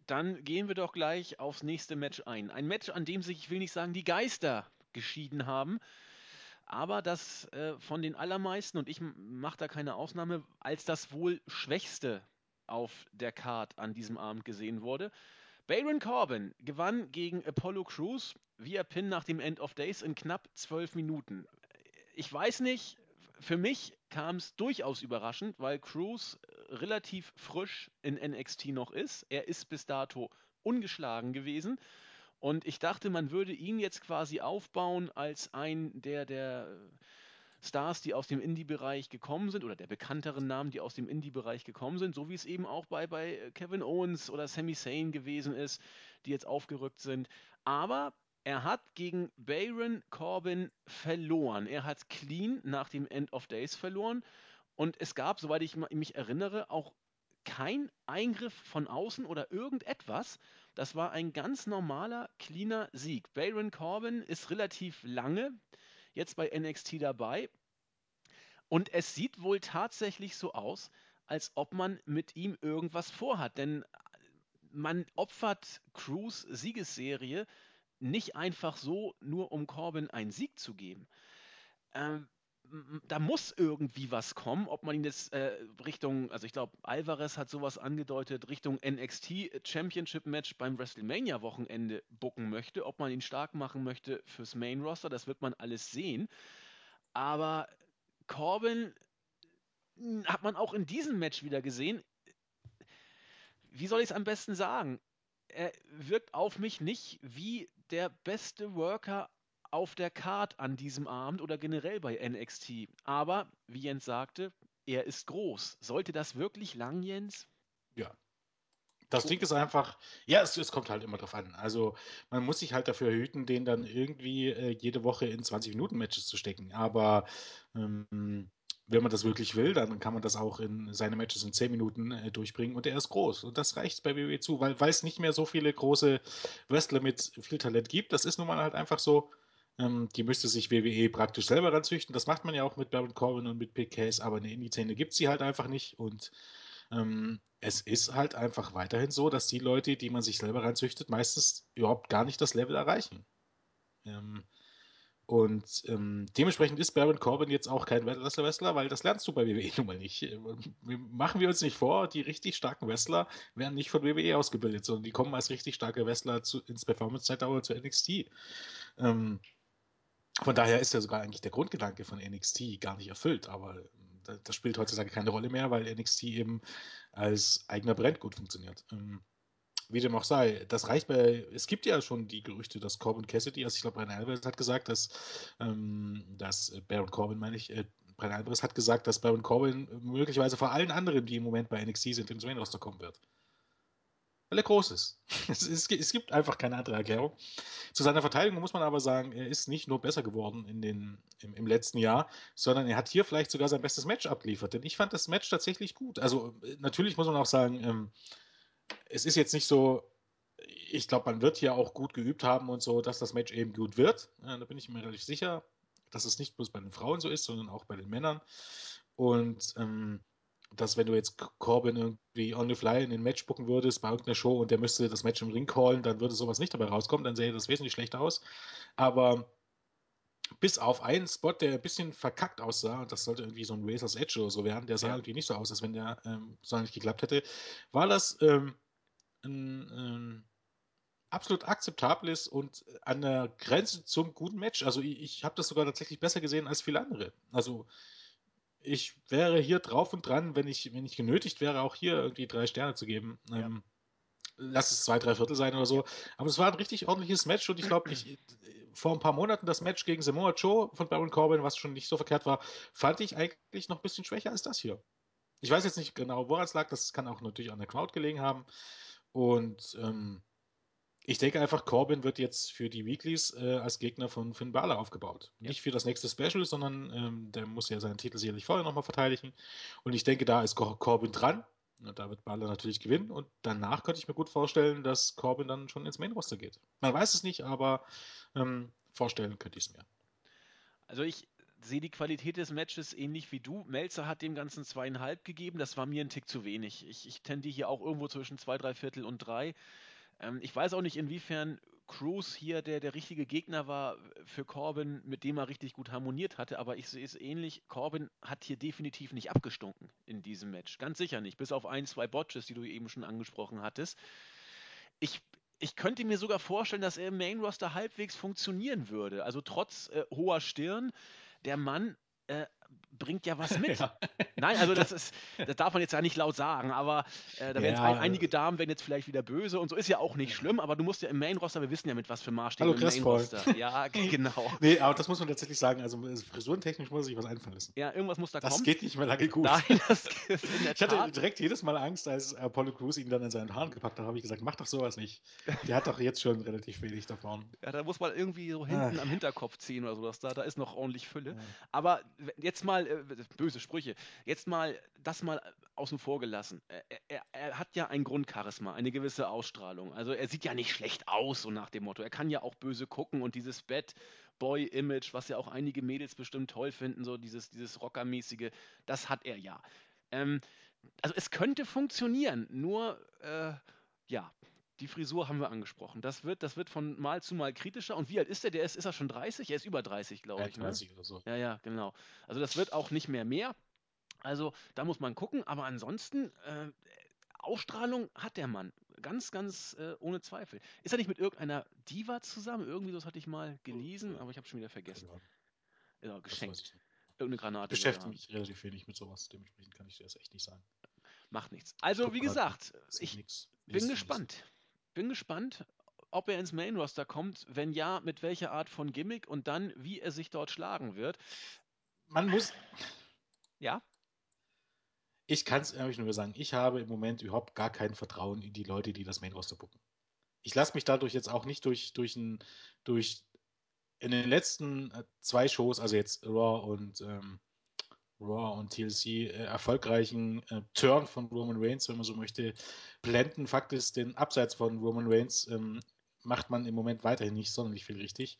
dann gehen wir doch gleich aufs nächste Match ein. Ein Match, an dem sich, ich will nicht sagen, die Geister geschieden haben, aber das äh, von den allermeisten, und ich mache da keine Ausnahme, als das wohl schwächste auf der Card an diesem Abend gesehen wurde. Baron Corbin gewann gegen Apollo Crews via Pin nach dem End of Days in knapp zwölf Minuten. Ich weiß nicht, für mich kam es durchaus überraschend, weil Crews äh, relativ frisch in NXT noch ist. Er ist bis dato ungeschlagen gewesen. Und ich dachte, man würde ihn jetzt quasi aufbauen als ein der, der Stars, die aus dem Indie-Bereich gekommen sind, oder der bekannteren Namen, die aus dem Indie-Bereich gekommen sind, so wie es eben auch bei, bei Kevin Owens oder Sami Zayn gewesen ist, die jetzt aufgerückt sind. Aber er hat gegen Baron Corbin verloren. Er hat clean nach dem End of Days verloren. Und es gab, soweit ich mich erinnere, auch kein Eingriff von außen oder irgendetwas. Das war ein ganz normaler, cleaner Sieg. Baron Corbin ist relativ lange jetzt bei NXT dabei. Und es sieht wohl tatsächlich so aus, als ob man mit ihm irgendwas vorhat. Denn man opfert Crews Siegesserie nicht einfach so, nur um Corbin einen Sieg zu geben. Ähm, da muss irgendwie was kommen, ob man ihn jetzt äh, Richtung, also ich glaube, Alvarez hat sowas angedeutet, Richtung NXT Championship Match beim WrestleMania Wochenende bucken möchte, ob man ihn stark machen möchte fürs Main Roster, das wird man alles sehen. Aber Corbin hm, hat man auch in diesem Match wieder gesehen. Wie soll ich es am besten sagen? Er wirkt auf mich nicht wie der beste Worker auf der Card an diesem Abend oder generell bei NXT. Aber, wie Jens sagte, er ist groß. Sollte das wirklich lang, Jens? Ja. Das Ding ist einfach, ja, es, es, kommt halt immer drauf an. Also man muss sich halt dafür hüten, den dann irgendwie äh, jede Woche in 20-Minuten-Matches zu stecken. Aber ähm, wenn man das wirklich will, dann kann man das auch in seine Matches in 10 Minuten äh, durchbringen und er ist groß. Und das reicht bei WWE zu, weil, es nicht mehr so viele große Wrestler mit viel Talent gibt. Das ist nun mal halt einfach so. Ähm, die müsste sich WWE praktisch selber ranzüchten. Das macht man ja auch mit Baron Corbin und mit Big Case, aber eine Indie-Szene gibt sie halt einfach nicht. Und ähm, es ist halt einfach weiterhin so, dass die Leute, die man sich selber ranzüchtet, meistens überhaupt gar nicht das Level erreichen. Ähm, und ähm, dementsprechend ist Baron Corbin jetzt auch kein Wrestler-Wrestler, weil das lernst du bei WWE nun mal nicht. Machen wir uns nicht vor, die richtig starken Wrestler werden nicht von WWE ausgebildet, sondern die kommen als richtig starke Wrestler zu, ins Performance-Zeitalter zu NXT. Ähm, von daher ist ja sogar eigentlich der Grundgedanke von NXT gar nicht erfüllt, aber ähm, das spielt heutzutage keine Rolle mehr, weil NXT eben als eigener Brand gut funktioniert. Ähm, wie dem auch sei, das reicht bei, es gibt ja schon die Gerüchte, dass Corbin Cassidy, also ich glaube, Brian Alvarez hat gesagt, dass, ähm, dass Baron Corbin, meine ich, äh, Brian Alvarez hat gesagt, dass Baron Corbin möglicherweise vor allen anderen, die im Moment bei NXT sind, ins Main Roster kommen wird weil er groß ist. [laughs] Es, es, es, gibt einfach keine andere Erklärung. Zu seiner Verteidigung muss man aber sagen, er ist nicht nur besser geworden in den, im, im, letzten Jahr, sondern er hat hier vielleicht sogar sein bestes Match abliefert. Denn ich fand das Match tatsächlich gut. Also natürlich muss man auch sagen, ähm, es ist jetzt nicht so, ich glaube, man wird hier auch gut geübt haben und so, dass das Match eben gut wird. Ja, da bin ich mir relativ sicher, dass es nicht bloß bei den Frauen so ist, sondern auch bei den Männern. Und ähm, dass wenn du jetzt Corbin irgendwie on the fly in den Match spucken würdest bei irgendeiner Show und der müsste das Match im Ring callen, dann würde sowas nicht dabei rauskommen, dann sähe das wesentlich schlechter aus. Aber bis auf einen Spot, der ein bisschen verkackt aussah, und das sollte irgendwie so ein Razor's Edge oder so werden, der sah ja. irgendwie nicht so aus, als wenn der ähm, so nicht geklappt hätte, war das ähm, ein, ein absolut akzeptables und an der Grenze zum guten Match. Also ich, ich habe das sogar tatsächlich besser gesehen als viele andere. Also ich wäre hier drauf und dran, wenn ich, wenn ich genötigt wäre, auch hier irgendwie drei Sterne zu geben. Ja. Ähm, lass es zwei, drei Viertel sein oder so. Aber es war ein richtig ordentliches Match und ich [clears throat] glaube, vor ein paar Monaten das Match gegen Samoa Joe von Baron Corbin, was schon nicht so verkehrt war, fand ich eigentlich noch ein bisschen schwächer als das hier. Ich weiß jetzt nicht genau, woran es lag. Das kann auch natürlich an der Crowd gelegen haben. Und ähm, ich denke einfach, Corbin wird jetzt für die Weeklies äh, als Gegner von Finn Balor aufgebaut. Ja. Nicht für das nächste Special, sondern ähm, der muss ja seinen Titel sicherlich vorher nochmal verteidigen. Und ich denke, da ist Corbin dran. Da wird Balor natürlich gewinnen. Und danach könnte ich mir gut vorstellen, dass Corbin dann schon ins Main Roster geht. Man weiß es nicht, aber ähm, vorstellen könnte ich es mir. Also ich sehe die Qualität des Matches ähnlich wie du. Melzer hat dem Ganzen zweieinhalb gegeben. Das war mir ein Tick zu wenig. Ich, ich tendiere hier auch irgendwo zwischen zwei, drei Viertel und drei. Ähm, ich weiß auch nicht, inwiefern Cruz hier der, der richtige Gegner war für Corbin, mit dem er richtig gut harmoniert hatte, aber ich sehe es ähnlich. Corbin hat hier definitiv nicht abgestunken in diesem Match. Ganz sicher nicht, bis auf ein, zwei Botches, die du eben schon angesprochen hattest. Ich, ich könnte mir sogar vorstellen, dass er im Main Roster halbwegs funktionieren würde. Also trotz äh, hoher Stirn, der Mann äh, bringt ja was mit. [laughs] Ja. Nein, also das [laughs] ist, das darf man jetzt ja nicht laut sagen, aber äh, da werden ja. ein, einige Damen werden jetzt vielleicht wieder böse und so ist ja auch nicht schlimm, aber du musst ja im Main-Roster, wir wissen ja mit was für Maßstäben im Main-Roster. Ja, [laughs] genau. nee, aber das muss man tatsächlich sagen, also frisurentechnisch muss sich was einfallen lassen. Ja, irgendwas muss da das kommen. Das geht nicht mehr lange gut. Nein, das ist in der Ich hatte direkt jedes Mal Angst, als Apollo Crews ihn dann in seinen Haaren gepackt hat, habe ich gesagt, mach doch sowas nicht. Der hat doch jetzt schon relativ wenig davon. Ja, da muss man irgendwie so hinten ah. am Hinterkopf ziehen oder so, dass da, da ist noch ordentlich Fülle. Ja. Aber jetzt mal, äh, böse Sprüche, jetzt mal das mal außen vor gelassen. Er, er, er, hat ja ein Grundcharisma, eine gewisse Ausstrahlung. Also er sieht ja nicht schlecht aus, so nach dem Motto. Er kann ja auch böse gucken und dieses Bad Boy-Image, was ja auch einige Mädels bestimmt toll finden, so dieses, dieses Rockermäßige, das hat er ja. Ähm, also es könnte funktionieren, nur äh, ja, die Frisur haben wir angesprochen. Das wird, das wird von Mal zu Mal kritischer. Und wie alt ist er? Der ist, ist er schon 30? Er ist über 30, glaube ich. 30 ne? oder so. Ja, ja, genau. Also das wird auch nicht mehr mehr. Also da muss man gucken. Aber ansonsten, äh, Ausstrahlung hat der Mann. Ganz, ganz äh, ohne Zweifel. Ist er nicht mit irgendeiner Diva zusammen? Irgendwie, das hatte ich mal gelesen, aber ich habe schon wieder vergessen. Ja, geschenkt. Irgendeine Granate. Ich beschäftige mich relativ wenig mit sowas. Dementsprechend kann ich dir das echt nicht sagen. Macht nichts. Also, wie gesagt, ich nix. bin gespannt. Bin gespannt, ob er ins Main Roster kommt. Wenn ja, mit welcher Art von Gimmick und dann, wie er sich dort schlagen wird. Man muss. Ja? Ich kann es ehrlich nur sagen, ich habe im Moment überhaupt gar kein Vertrauen in die Leute, die das Main Roster bucken. Ich lasse mich dadurch jetzt auch nicht durch, durch, ein, durch in den letzten äh, zwei Shows, also jetzt Raw und ähm, Raw und TLC äh, erfolgreichen äh, Turn von Roman Reigns, wenn man so möchte, blenden. Fakt ist, den Abseits von Roman Reigns ähm, macht man im Moment weiterhin nicht sonderlich viel richtig.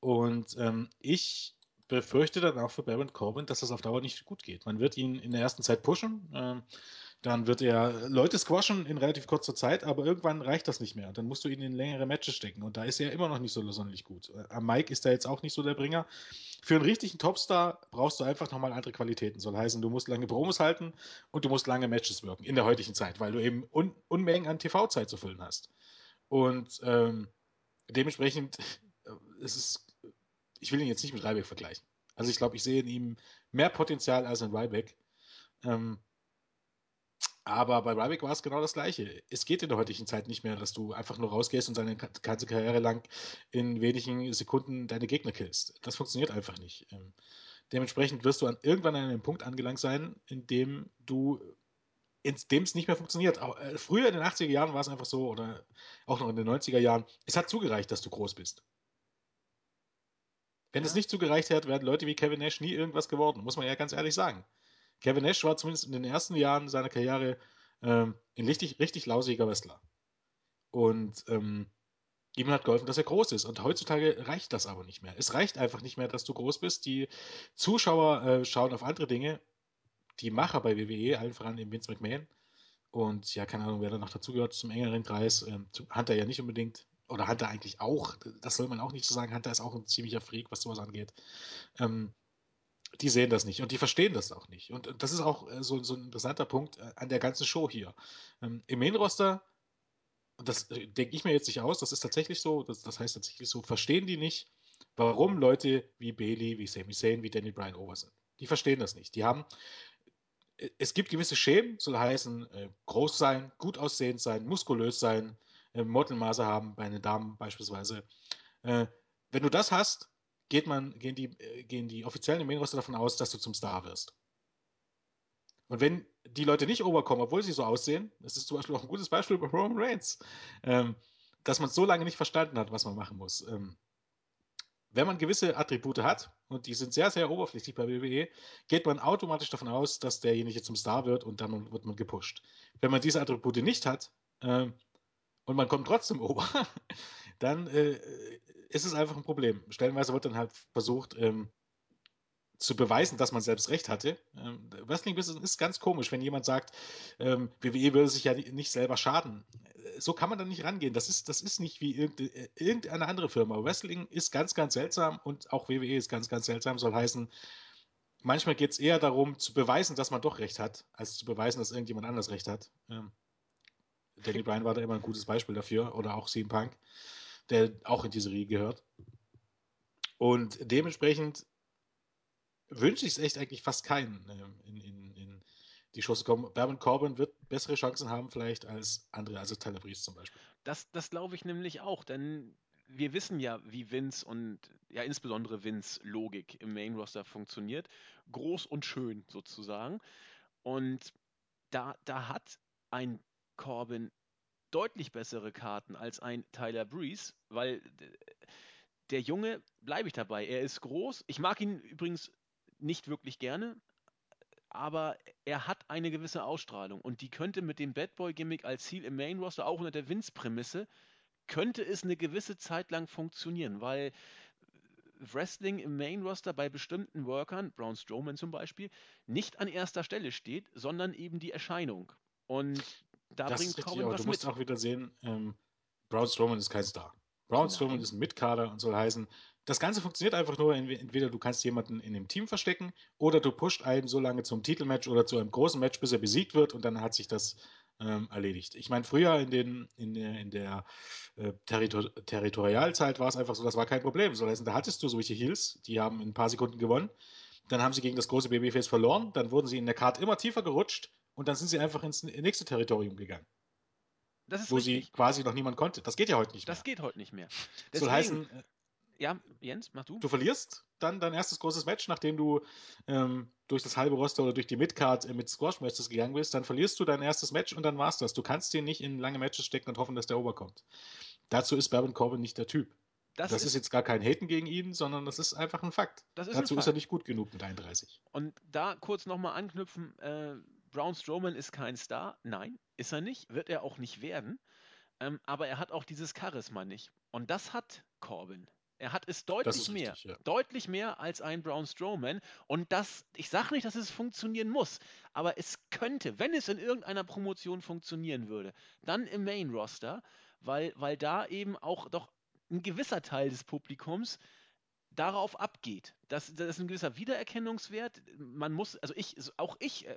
Und ähm, ich befürchte dann auch für Baron Corbin, dass das auf Dauer nicht gut geht. Man wird ihn in der ersten Zeit pushen. Ähm, dann wird er Leute squashen in relativ kurzer Zeit, aber irgendwann reicht das nicht mehr. Dann musst du ihn in längere Matches stecken. Und da ist er immer noch nicht so sonderlich gut. Äh, am Mike ist er jetzt auch nicht so der Bringer. Für einen richtigen Topstar brauchst du einfach nochmal andere Qualitäten. Soll heißen, du musst lange Promos halten und du musst lange Matches wirken in der heutigen Zeit, weil du eben Un Unmengen an TV-Zeit zu füllen hast. Und ähm, dementsprechend äh, es ist ich will ihn jetzt nicht mit Ryback vergleichen. Also ich glaube, ich sehe in ihm mehr Potenzial als in Ryback. Ähm, aber bei Ryback war es genau das Gleiche. Es geht in der heutigen Zeit nicht mehr, dass du einfach nur rausgehst und deine ganze Karriere lang in wenigen Sekunden deine Gegner killst. Das funktioniert einfach nicht. Ähm, dementsprechend wirst du an irgendwann an einem Punkt angelangt sein, in dem du in dem es nicht mehr funktioniert. Auch, äh, früher in den 80er Jahren war es einfach so, oder auch noch in den 90er Jahren, es hat zugereicht, dass du groß bist. Wenn ja. es nicht zugereicht hätte, wären Leute wie Kevin Nash nie irgendwas geworden, muss man ja ganz ehrlich sagen. Kevin Nash war zumindest in den ersten Jahren seiner Karriere ähm, ein richtig, richtig lausiger Wrestler. Und ähm, ihm hat geholfen, dass er groß ist. Und heutzutage reicht das aber nicht mehr. Es reicht einfach nicht mehr, dass du groß bist. Die Zuschauer äh, schauen auf andere Dinge. Die Macher bei WWE, allen voran eben Vince McMahon. Und ja, keine Ahnung, wer da noch dazugehört zum engeren Kreis. Ähm, Hunter ja nicht unbedingt. Oder Hunter eigentlich auch. Das soll man auch nicht so sagen. Hunter ist auch ein ziemlicher Freak, was sowas angeht. Ähm, die sehen das nicht und die verstehen das auch nicht. Und, das ist auch äh, so, so, ein interessanter Punkt äh, an der ganzen Show hier. Ähm, Im Main-Roster, das äh, denke ich mir jetzt nicht aus, das ist tatsächlich so, das, das, heißt tatsächlich so, verstehen die nicht, warum Leute wie Bailey, wie Sami Zayn, wie Danny Bryan over sind. Die verstehen das nicht. Die haben, es gibt gewisse Schemen, soll heißen, groß sein, gut aussehend sein, muskulös sein, äh, Modelmaße haben, bei den Damen beispielsweise. Wenn du das hast, geht man, gehen, die, äh, gehen die offiziellen Main Roster davon aus, dass du zum Star wirst. Und wenn die Leute nicht overkommen, obwohl sie so aussehen, das ist zum Beispiel auch ein gutes Beispiel bei Roman Reigns, ähm, dass man so lange nicht verstanden hat, was man machen muss. Ähm, wenn man gewisse Attribute hat, und die sind sehr, sehr oberflächlich bei WWE, geht man automatisch davon aus, dass derjenige zum Star wird und dann wird man gepusht. Wenn man diese Attribute nicht hat ähm, und man kommt trotzdem [laughs] ober, dann äh, ist es einfach ein Problem. Stellenweise wird dann halt versucht, ähm, zu beweisen, dass man selbst recht hatte. Ähm, Wrestling-Business ist ganz komisch, wenn jemand sagt, ähm, WWE würde sich ja nicht selber schaden. So kann man da nicht rangehen. Das ist, das ist nicht wie äh, irgendeine andere Firma. Wrestling ist ganz, ganz seltsam und auch WWE ist ganz, ganz seltsam. Soll heißen, manchmal geht es eher darum, zu beweisen, dass man doch recht hat, als zu beweisen, dass irgendjemand anders recht hat. Ähm, Danny Bryan war da immer ein gutes Beispiel dafür oder auch CM Punk der auch in diese Riege gehört. Und dementsprechend wünsche ich es echt eigentlich fast keinen ähm, in, in, in die Chance kommen. Baron Corbin wird bessere Chancen haben vielleicht als andere, also Tyler Breeze zum Beispiel. Das, das glaube ich nämlich auch, denn wir wissen ja, wie Vince und ja insbesondere Vince Logik im Main Roster funktioniert. Groß und schön sozusagen. Und da, da hat ein Corbin deutlich bessere Karten als ein Tyler Breeze, weil der Junge, bleibe ich dabei, er ist groß. Ich mag ihn übrigens nicht wirklich gerne, aber er hat eine gewisse Ausstrahlung und die könnte mit dem Bad Boy Gimmick als Ziel im Main Roster auch unter der Vince Prämisse könnte es eine gewisse Zeit lang funktionieren, weil Wrestling im Main Roster bei bestimmten Workern, Braun Strowman zum Beispiel, nicht an erster Stelle steht, sondern eben die Erscheinung. Und da das bringt Corbin aber was du musst mit. auch wieder sehen, ähm, Braun Strowman ist kein Star. Braun Nein. Strowman ist ein Mitkader und soll heißen, das Ganze funktioniert einfach nur, entweder du kannst jemanden in dem Team verstecken oder du pusht einen so lange zum Titelmatch oder zu einem großen Match, bis er besiegt wird und dann hat sich das ähm, erledigt. Ich meine, früher in, den, in der, in der äh, Territor Territorialzeit war es einfach so, das war kein Problem. So heißen, da hattest du solche Heels, die haben in ein paar Sekunden gewonnen. Dann haben sie gegen das große Babyface verloren, dann wurden sie in der Karte immer tiefer gerutscht und dann sind sie einfach ins nächste Territorium gegangen Das ist wo richtig. sie quasi noch niemand konnte. Das geht ja heute nicht Das mehr. geht heute nicht mehr. Soll Deswegen, heißen, äh, ja, Jens, mach du. du verlierst dann dein erstes großes Match, nachdem du ähm, durch das halbe Roster oder durch die Midcard äh, mit Squash Masters gegangen bist, dann verlierst du dein erstes Match und dann war's das. Du kannst dir nicht in lange Matches stecken und hoffen, dass der Oberkommt. Dazu ist Baron Corbin nicht der Typ. Das, Das, ist, ist, jetzt gar kein Haten gegen ihn, sondern das ist einfach ein Fakt. das ist ein Dazu ist Fakt. er nicht gut genug mit 31. Und da kurz nochmal anknüpfen, äh, Braun Strowman ist kein Star. Nein, ist er nicht, wird er auch nicht werden. Ähm, aber er hat auch dieses Charisma nicht. Und das hat Corbin. Er hat es deutlich ist mehr. richtig, ja. Deutlich mehr als ein Braun Strowman. Und das, ich sage nicht, dass es funktionieren muss, aber es könnte, wenn es in irgendeiner Promotion funktionieren würde, dann im Main Roster, weil, weil da eben auch doch ein gewisser Teil des Publikums darauf abgeht. Das, das ist ein gewisser Wiedererkennungswert. Man muss, also ich, auch ich, äh,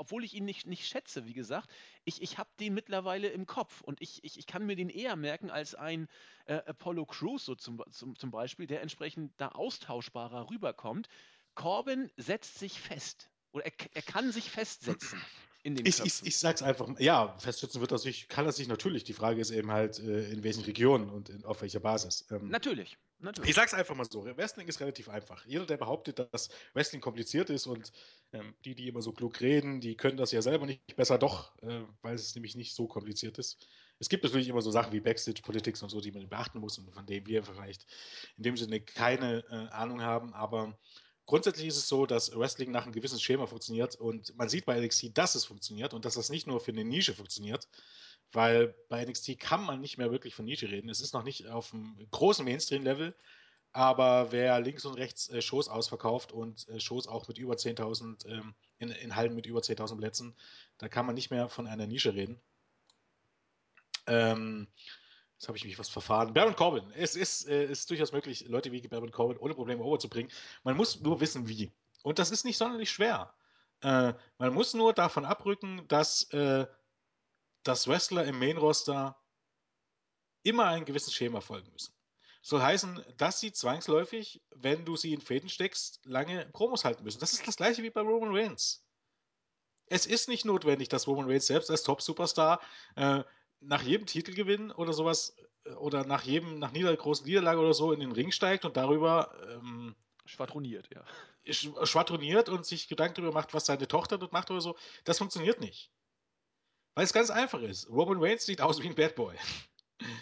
obwohl ich ihn nicht, nicht schätze, wie gesagt, ich, ich habe den mittlerweile im Kopf und ich, ich, ich kann mir den eher merken als ein äh, Apollo Crews so zum, zum, zum Beispiel, der entsprechend da austauschbarer rüberkommt. Corbin setzt sich fest oder er, er kann sich festsetzen in den Ich, ich, ich sag's einfach, ja, festsetzen wird er sich, kann er sich natürlich. Die Frage ist eben halt, äh, in welchen Regionen und in, auf welcher Basis. Ähm, natürlich, natürlich. Ich sag's einfach mal so: Wrestling ist relativ einfach. Jeder, der behauptet, dass Wrestling kompliziert ist und ähm, die, die immer so klug reden, die können das ja selber nicht besser doch, äh, weil es nämlich nicht so kompliziert ist. Es gibt natürlich immer so Sachen wie Backstage Politics und so, die man beachten muss und von denen wir vielleicht in dem Sinne keine äh, Ahnung haben, aber grundsätzlich ist es so, dass Wrestling nach einem gewissen Schema funktioniert und man sieht bei NXT, dass es funktioniert und dass das nicht nur für eine Nische funktioniert, weil bei NXT kann man nicht mehr wirklich von Nische reden. Es ist noch nicht auf einem großen Mainstream-Level, aber wer links und rechts äh, Shows ausverkauft und äh, Shows auch mit über 10.000, ähm, in, in Hallen mit über 10.000 Plätzen, da kann man nicht mehr von einer Nische reden. Ähm, jetzt habe ich mich was verfahren. Baron Corbin. Es ist, äh, ist durchaus möglich, Leute wie Baron Corbin ohne Probleme overzubringen. Man muss nur wissen, wie. Und das ist nicht sonderlich schwer. Äh, man muss nur davon abrücken, dass, äh, dass Wrestler im Main-Roster immer einem gewissen Schema folgen müssen. Soll heißen, dass sie zwangsläufig, wenn du sie in Fäden steckst, lange Promos halten müssen. Das ist das gleiche wie bei Roman Reigns. Es ist nicht notwendig, dass Roman Reigns selbst als Top-Superstar äh, nach jedem Titelgewinn oder sowas äh, oder nach jedem, nach nieder großen Niederlage oder so in den Ring steigt und darüber ähm, Schwadroniert, ja. sch- schwadroniert und sich Gedanken darüber macht, was seine Tochter dort macht oder so. Das funktioniert nicht. Weil es ganz einfach ist. Roman Reigns sieht aus wie ein Bad Boy. [laughs]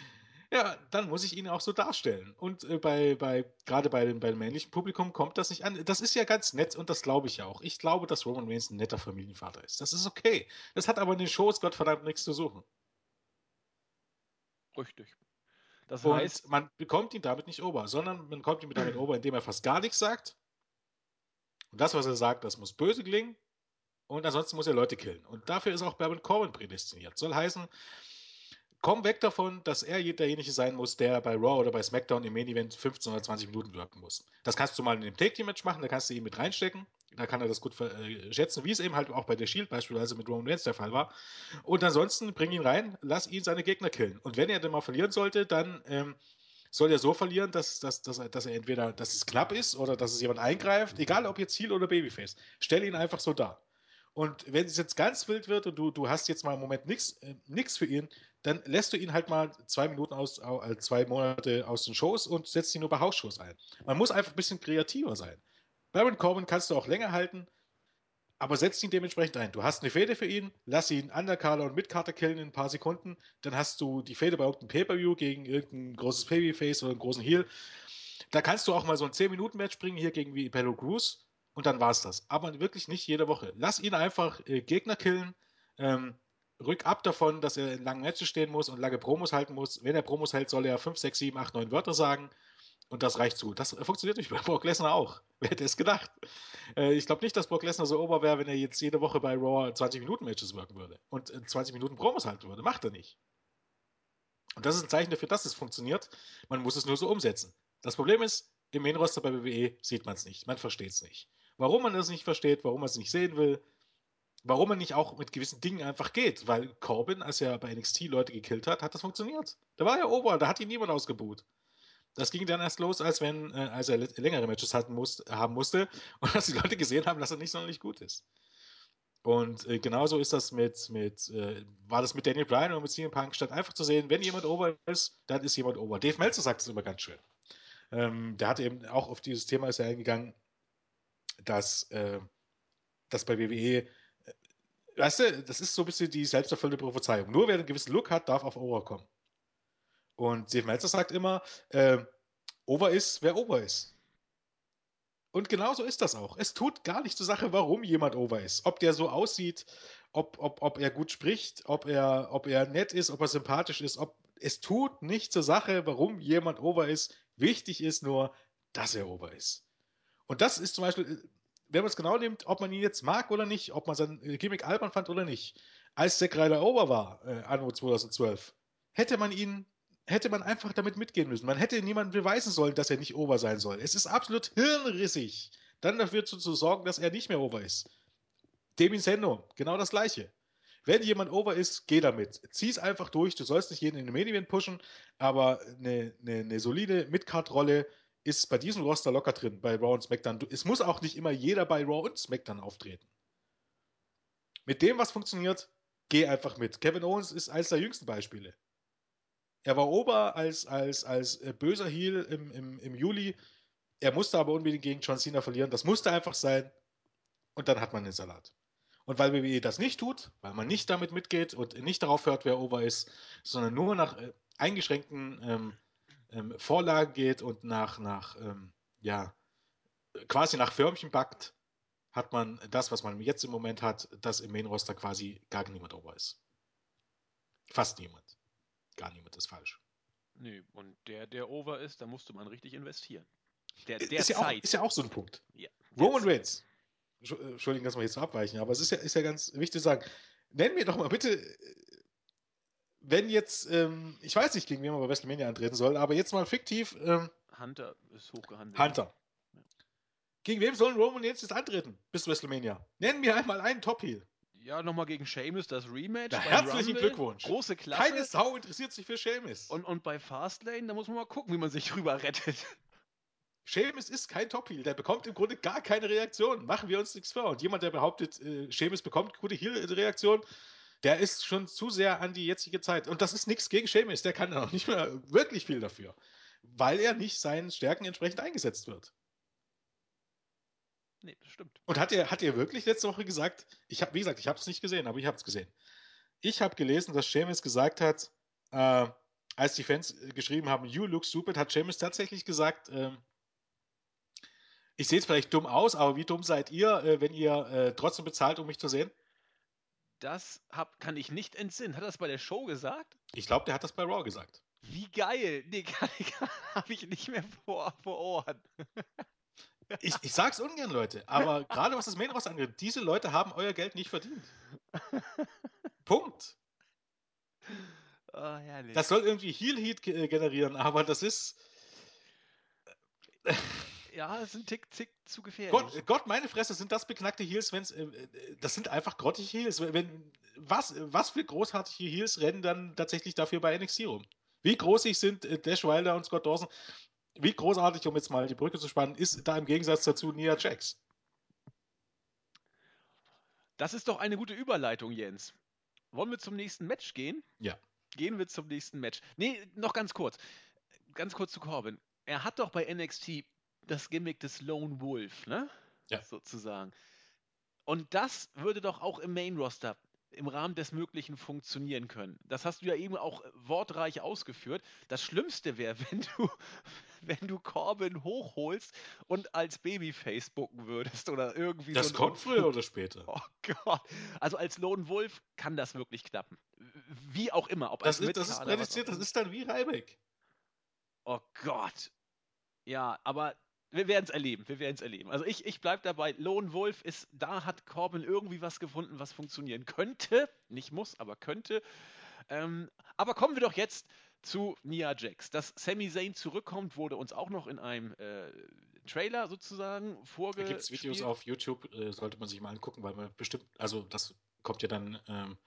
Ja, dann muss ich ihn auch so darstellen. Und äh, bei, bei, gerade bei, dem- bei dem männlichen Publikum kommt das nicht an. Das ist ja ganz nett und das glaube ich ja auch. Ich glaube, dass Roman Reigns ein netter Familienvater ist. Das ist okay. Das hat aber in den Shows Gottverdammt nichts zu suchen. Richtig. Das Und heißt, man bekommt ihn damit nicht ober, sondern man kommt ihn damit [clears throat] ober, indem er fast gar nichts sagt. Und das, was er sagt, das muss böse klingen. Und ansonsten muss er Leute killen. Und dafür ist auch Baron Corbin prädestiniert. Soll heißen, komm weg davon, dass er derjenige sein muss, der bei Raw oder bei SmackDown im Main Event 15 oder 20 Minuten wirken muss. Das kannst du mal in dem Take Team Match machen, da kannst du ihn mit reinstecken, da kann er das gut äh, schätzen, wie es eben halt auch bei der Shield beispielsweise mit Roman Reigns der Fall war. Und ansonsten bring ihn rein, lass ihn seine Gegner killen. Und wenn er dann mal verlieren sollte, dann ähm, soll er so verlieren, dass, dass, dass, er, dass er entweder, dass es knapp ist oder dass es jemand eingreift, egal ob jetzt Heel oder Babyface. Stell ihn einfach so dar. Und wenn es jetzt ganz wild wird und du, du hast jetzt mal im Moment nichts äh, für ihn, dann lässt du ihn halt mal zwei Minuten aus, äh, zwei Monate aus den Shows und setzt ihn nur bei Hausshows ein. Man muss einfach ein bisschen kreativer sein. Baron Corbin kannst du auch länger halten, aber setz ihn dementsprechend ein. Du hast eine Fehde für ihn, lass ihn Undercarder und Midcarder killen in ein paar Sekunden, dann hast du die Fehde bei irgendeinem Pay-Per-View gegen irgendein großes Babyface oder einen großen Heel. Da kannst du auch mal so ein 10-Minuten-Match bringen, hier gegen wie Bello Cruz und dann war es das. Aber wirklich nicht jede Woche. Lass ihn einfach äh, Gegner killen, ähm, rück ab davon, dass er in langen Matches stehen muss und lange Promos halten muss. Wenn er Promos hält, soll er 5, 6, 7, 8, 9 Wörter sagen und das reicht zu. Das funktioniert nicht [laughs] bei Brock Lesnar auch. Wer hätte es gedacht? Äh, ich glaube nicht, dass Brock Lesnar so ober wäre, wenn er jetzt jede Woche bei Raw 20-Minuten-Matches wirken würde und 20 Minuten Promos halten würde. Macht er nicht. Und das ist ein Zeichen dafür, dass es funktioniert. Man muss es nur so umsetzen. Das Problem ist, im Main-Roster bei WWE sieht man es nicht. Man versteht es nicht. Warum man das nicht versteht, warum man es nicht sehen will, warum man nicht auch mit gewissen Dingen einfach geht. Weil Corbin, als er bei NXT Leute gekillt hat, hat das funktioniert. Da war er ober, da hat ihn niemand ausgebuht. Das ging dann erst los, als wenn, äh, als er längere Matches hatten muss, haben musste [laughs] und dass die Leute gesehen haben, dass er nicht sonderlich gut ist. Und äh, genauso ist das mit, mit äh, war das mit Daniel Bryan und mit CM Punk, statt einfach zu sehen, wenn jemand over ist, dann ist jemand over. Dave Meltzer sagt es immer ganz schön. Ähm, der hat eben auch auf dieses Thema ist er eingegangen, dass, äh, dass bei WWE, äh, weißt du, das ist so ein bisschen die selbsterfüllende Prophezeiung. Nur wer einen gewissen Look hat, darf auf Over kommen. Und Dave Meltzer sagt immer, äh, Over ist, wer Over ist. Und genauso ist das auch. Es tut gar nicht zur Sache, warum jemand over ist. Ob der so aussieht, ob, ob, ob er gut spricht, ob er, ob er nett ist, ob er sympathisch ist. Ob, es tut nicht zur Sache, warum jemand over ist. Wichtig ist nur, dass er over ist. Und das ist zum Beispiel, äh, wenn man es genau nimmt, ob man ihn jetzt mag oder nicht, ob man sein Gimmick albern fand oder nicht. Als Zack Ryder over war, äh, anno 2012, hätte man ihn hätte man einfach damit mitgehen müssen. Man hätte niemandem beweisen sollen, dass er nicht over sein soll. Es ist absolut hirnrissig, dann dafür zu, zu sorgen, dass er nicht mehr over ist. Demin Sendo, genau das gleiche. Wenn jemand over ist, geh damit. Zieh es einfach durch. Du sollst nicht jeden in den Main pushen, aber eine, eine, eine solide Midcard-Rolle ist bei diesem Roster locker drin, bei Raw und SmackDown. Es muss auch nicht immer jeder bei Raw und SmackDown auftreten. Mit dem, was funktioniert, geh einfach mit. Kevin Owens ist eines der jüngsten Beispiele. Er war Ober als, als, als äh, böser Heel im, im, im Juli. Er musste aber unbedingt gegen John Cena verlieren. Das musste einfach sein. Und dann hat man den Salat. Und weil WWE das nicht tut, weil man nicht damit mitgeht und nicht darauf hört, wer Ober ist, sondern nur nach äh, eingeschränkten ähm, ähm, Vorlagen geht und nach, nach ähm, ja, quasi nach Förmchen backt, hat man das, was man jetzt im Moment hat, dass im Main-Roster quasi gar niemand Ober ist. Fast niemand gar niemand ist falsch. Nö, und der, der over ist, da musste man richtig investieren. Der, der ist, ja auch, ist ja auch so ein Punkt. Ja, Roman Reigns. Entschuldigen, dass wir jetzt so abweichen, aber es ist ja, ist ja ganz wichtig zu sagen. Nenn mir doch mal bitte, wenn jetzt, ähm, ich weiß nicht, gegen wen man bei WrestleMania antreten soll, aber jetzt mal fiktiv. Ähm, Hunter ist hochgehandelt. Hunter. Ja. Gegen wem sollen Roman jetzt antreten bis WrestleMania? Nenn mir einmal einen Top-Heel. Ja, nochmal gegen Seamus das Rematch. Na, herzlichen Rumble. Glückwunsch. Große Klasse. Keine Sau interessiert sich für Seamus. Und, und bei Fastlane, da muss man mal gucken, wie man sich drüber rettet. Seamus ist kein Top-Heel. Der bekommt im Grunde gar keine Reaktion. Machen wir uns nichts vor. Und jemand, der behauptet, äh, Seamus bekommt gute Heel-Reaktion, der ist schon zu sehr an die jetzige Zeit. Und das ist nichts gegen Seamus. Der kann auch nicht mehr wirklich viel dafür. Weil er nicht seinen Stärken entsprechend eingesetzt wird. Nee, das stimmt. Und hat er, hat er wirklich letzte Woche gesagt, ich habe, wie gesagt, ich habe es nicht gesehen, aber ich habe es gesehen. Ich habe gelesen, dass Seamus gesagt hat, äh, als die Fans geschrieben haben, you look stupid, hat Seamus tatsächlich gesagt, äh, ich sehe jetzt vielleicht dumm aus, aber wie dumm seid ihr, äh, wenn ihr äh, trotzdem bezahlt, um mich zu sehen? Das hab, kann ich nicht entsinnen. Hat er das bei der Show gesagt? Ich glaube, der hat das bei Raw gesagt. Wie geil! Nee, [laughs] habe ich nicht mehr vor, vor Ohren. [laughs] ich, ich sag's ungern, Leute, aber [laughs] gerade was das Main Roster angeht, diese Leute haben euer Geld nicht verdient. Punkt. Oh, das soll irgendwie Heal Heat generieren, aber das ist. Ja, ist ein Tick, Tick zu gefährlich. Gott, Gott, meine Fresse, sind das beknackte Heals, wenn's, äh, das sind einfach grottige Heals. Wenn, was, was für großartige Heals rennen dann tatsächlich dafür bei NXT rum? Wie großig sind äh, Dash Wilder und Scott Dawson? Wie großartig, um jetzt mal die Brücke zu spannen, ist da im Gegensatz dazu Nia Jax? Das ist doch eine gute Überleitung, Jens. Wollen wir zum nächsten Match gehen? Ja. Gehen wir zum nächsten Match. Nee, noch ganz kurz. Ganz kurz zu Corbin. Er hat doch bei NXT das Gimmick des Lone Wolf, ne? Ja. Sozusagen. Und das würde doch auch im Main Roster im Rahmen des Möglichen funktionieren können. Das hast du ja eben auch wortreich ausgeführt. Das Schlimmste wäre, [laughs] wenn du, wenn du Corbin hochholst und als Babyface bucken würdest oder irgendwie Das so. kommt früher oder später. Oh Gott. Also als Lone Wolf kann das wirklich klappen. Wie auch immer. Ob Das ist, das ist prädestiniert, das ist dann wie Reibeck. Oh Gott. Ja, aber wir werden es erleben. Wir werden es erleben. Also ich, ich bleibe dabei. Lone Wolf ist, da hat Corbin irgendwie was gefunden, was funktionieren könnte. Nicht muss, aber könnte. Ähm, aber kommen wir doch jetzt zu Nia Jax. Dass Sami Zayn zurückkommt, wurde uns auch noch in einem äh, Trailer sozusagen Da vorgestellt. gibt es Videos auf YouTube, äh, sollte man sich mal angucken, weil man bestimmt, also das kommt ja dann ähm,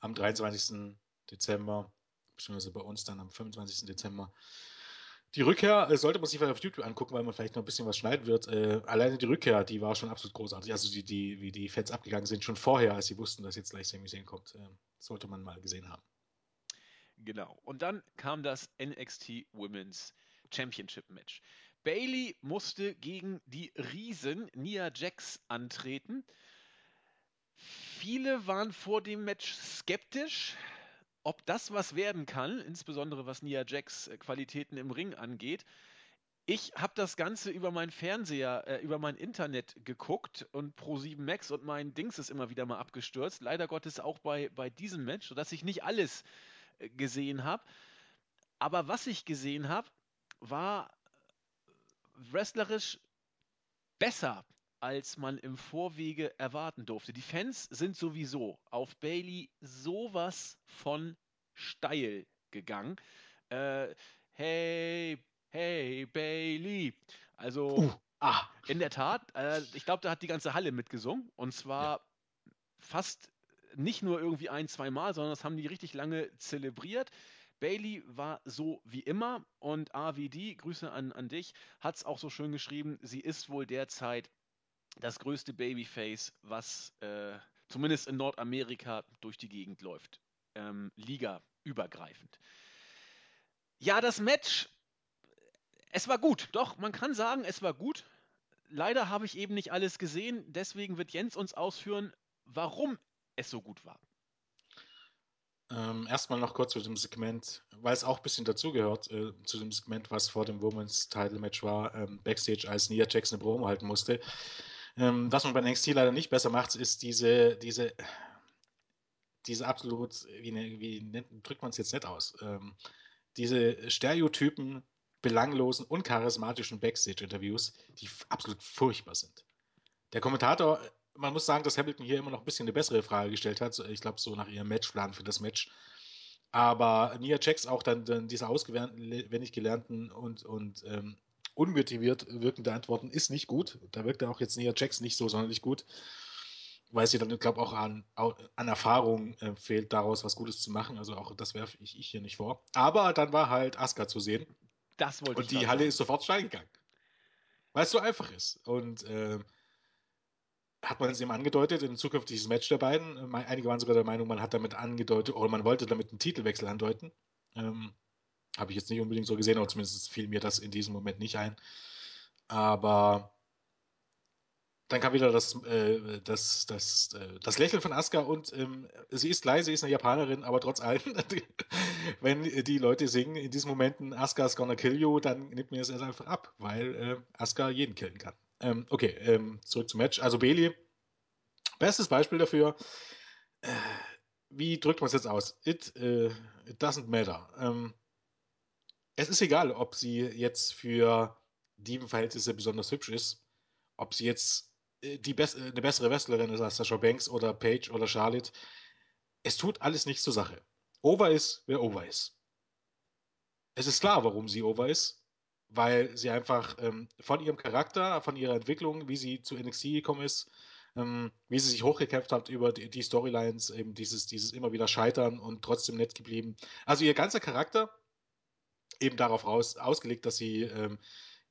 am 23. Dezember, beziehungsweise bei uns dann am 25. Dezember. Die Rückkehr äh, sollte man sich vielleicht auf YouTube angucken, weil man vielleicht noch ein bisschen was schneiden wird. Äh, alleine die Rückkehr, die war schon absolut großartig. Also die, die, wie die Fans abgegangen sind, schon vorher, als sie wussten, dass jetzt gleich Sami Zayn kommt. Äh, sollte man mal gesehen haben. Genau. Und dann kam das NXT Women's Championship Match. Bailey musste gegen die Riesen Nia Jax antreten. Viele waren vor dem Match skeptisch, ob das was werden kann, insbesondere was Nia Jax äh, Qualitäten im Ring angeht. Ich habe das Ganze über meinen Fernseher, äh, über mein Internet geguckt und Pro7 Max und mein Dings ist immer wieder mal abgestürzt. Leider Gottes auch bei, bei diesem Match, sodass ich nicht alles äh, gesehen habe. Aber was ich gesehen habe, war wrestlerisch besser, als man im Vorwege erwarten durfte. Die Fans sind sowieso auf Bailey sowas von steil gegangen. Äh, hey, hey, Bailey. Also Uh, ah, in der Tat, äh, ich glaube, da hat die ganze Halle mitgesungen. Und zwar fast nicht nur irgendwie ein, zwei Mal, sondern das haben die richtig lange zelebriert. Bailey war so wie immer und AVD, Grüße an, an dich, hat es auch so schön geschrieben, sie ist wohl derzeit das größte Babyface, was äh, zumindest in Nordamerika durch die Gegend läuft. Ähm, Liga übergreifend. Ja, das Match, es war gut. Doch, man kann sagen, es war gut. Leider habe ich eben nicht alles gesehen. Deswegen wird Jens uns ausführen, warum es so gut war. Ähm, erstmal noch kurz zu dem Segment, weil es auch ein bisschen dazugehört, äh, zu dem Segment, was vor dem Women's Title Match war, ähm, Backstage, als Nia Jax eine Promo halten musste. Ähm, was man bei NXT leider nicht besser macht, ist diese, diese, diese absolut, wie, ne- wie nennt, drückt man es jetzt nicht aus, ähm, diese Stereotypen, belanglosen, uncharismatischen Backstage-Interviews, die absolut furchtbar sind. Der Kommentator, man muss sagen, dass Hamilton hier immer noch ein bisschen eine bessere Frage gestellt hat. Ich glaube, so nach ihrem Matchplan für das Match. Aber Nia Jax auch dann, dann diese auswendig gelernten und, und ähm, unmotiviert wirkende Antworten ist nicht gut. Da wirkt auch jetzt Nia Jax nicht so sonderlich gut, weil sie dann, glaube ich, auch an, an Erfahrung äh, fehlt, daraus was Gutes zu machen. Also auch das werfe ich, ich hier nicht vor. Aber dann war halt Asuka zu sehen Das wollte und die Halle sagen. ist sofort steil gegangen. Weil es so einfach ist. Und ähm, hat man es eben angedeutet, ein zukünftiges Match der beiden. Ähm, Einige waren sogar der Meinung, man hat damit angedeutet, oder man wollte damit einen Titelwechsel andeuten. Ähm, Habe ich jetzt nicht unbedingt so gesehen, aber zumindest fiel mir das in diesem Moment nicht ein. Aber dann kam wieder das, äh, das, das, äh, das Lächeln von Asuka und ähm, sie ist leise, sie ist eine Japanerin, aber trotz allem, [laughs] wenn die Leute singen in diesen Momenten Asuka's gonna kill you, dann nimmt mir das erst einfach ab, weil äh, Asuka jeden killen kann. Ähm, okay, ähm, zurück zum Match. Also Bailey, bestes Beispiel dafür, äh, wie drückt man es jetzt aus? It, äh, it doesn't matter. Es ist egal, ob sie jetzt für Dievenverhältnisse besonders hübsch ist, ob sie jetzt äh, die bess äh, eine bessere Wrestlerin ist als Sasha Banks oder Paige oder Charlotte. Es tut alles nichts zur Sache. Over ist, wer over ist. Es ist klar, warum sie over ist, weil sie einfach ähm, von ihrem Charakter, von ihrer Entwicklung, wie sie zu NXT gekommen ist, ähm, wie sie sich hochgekämpft hat über die, die Storylines, eben dieses, dieses immer wieder Scheitern und trotzdem nett geblieben. Also ihr ganzer Charakter eben darauf raus, ausgelegt, dass sie ähm,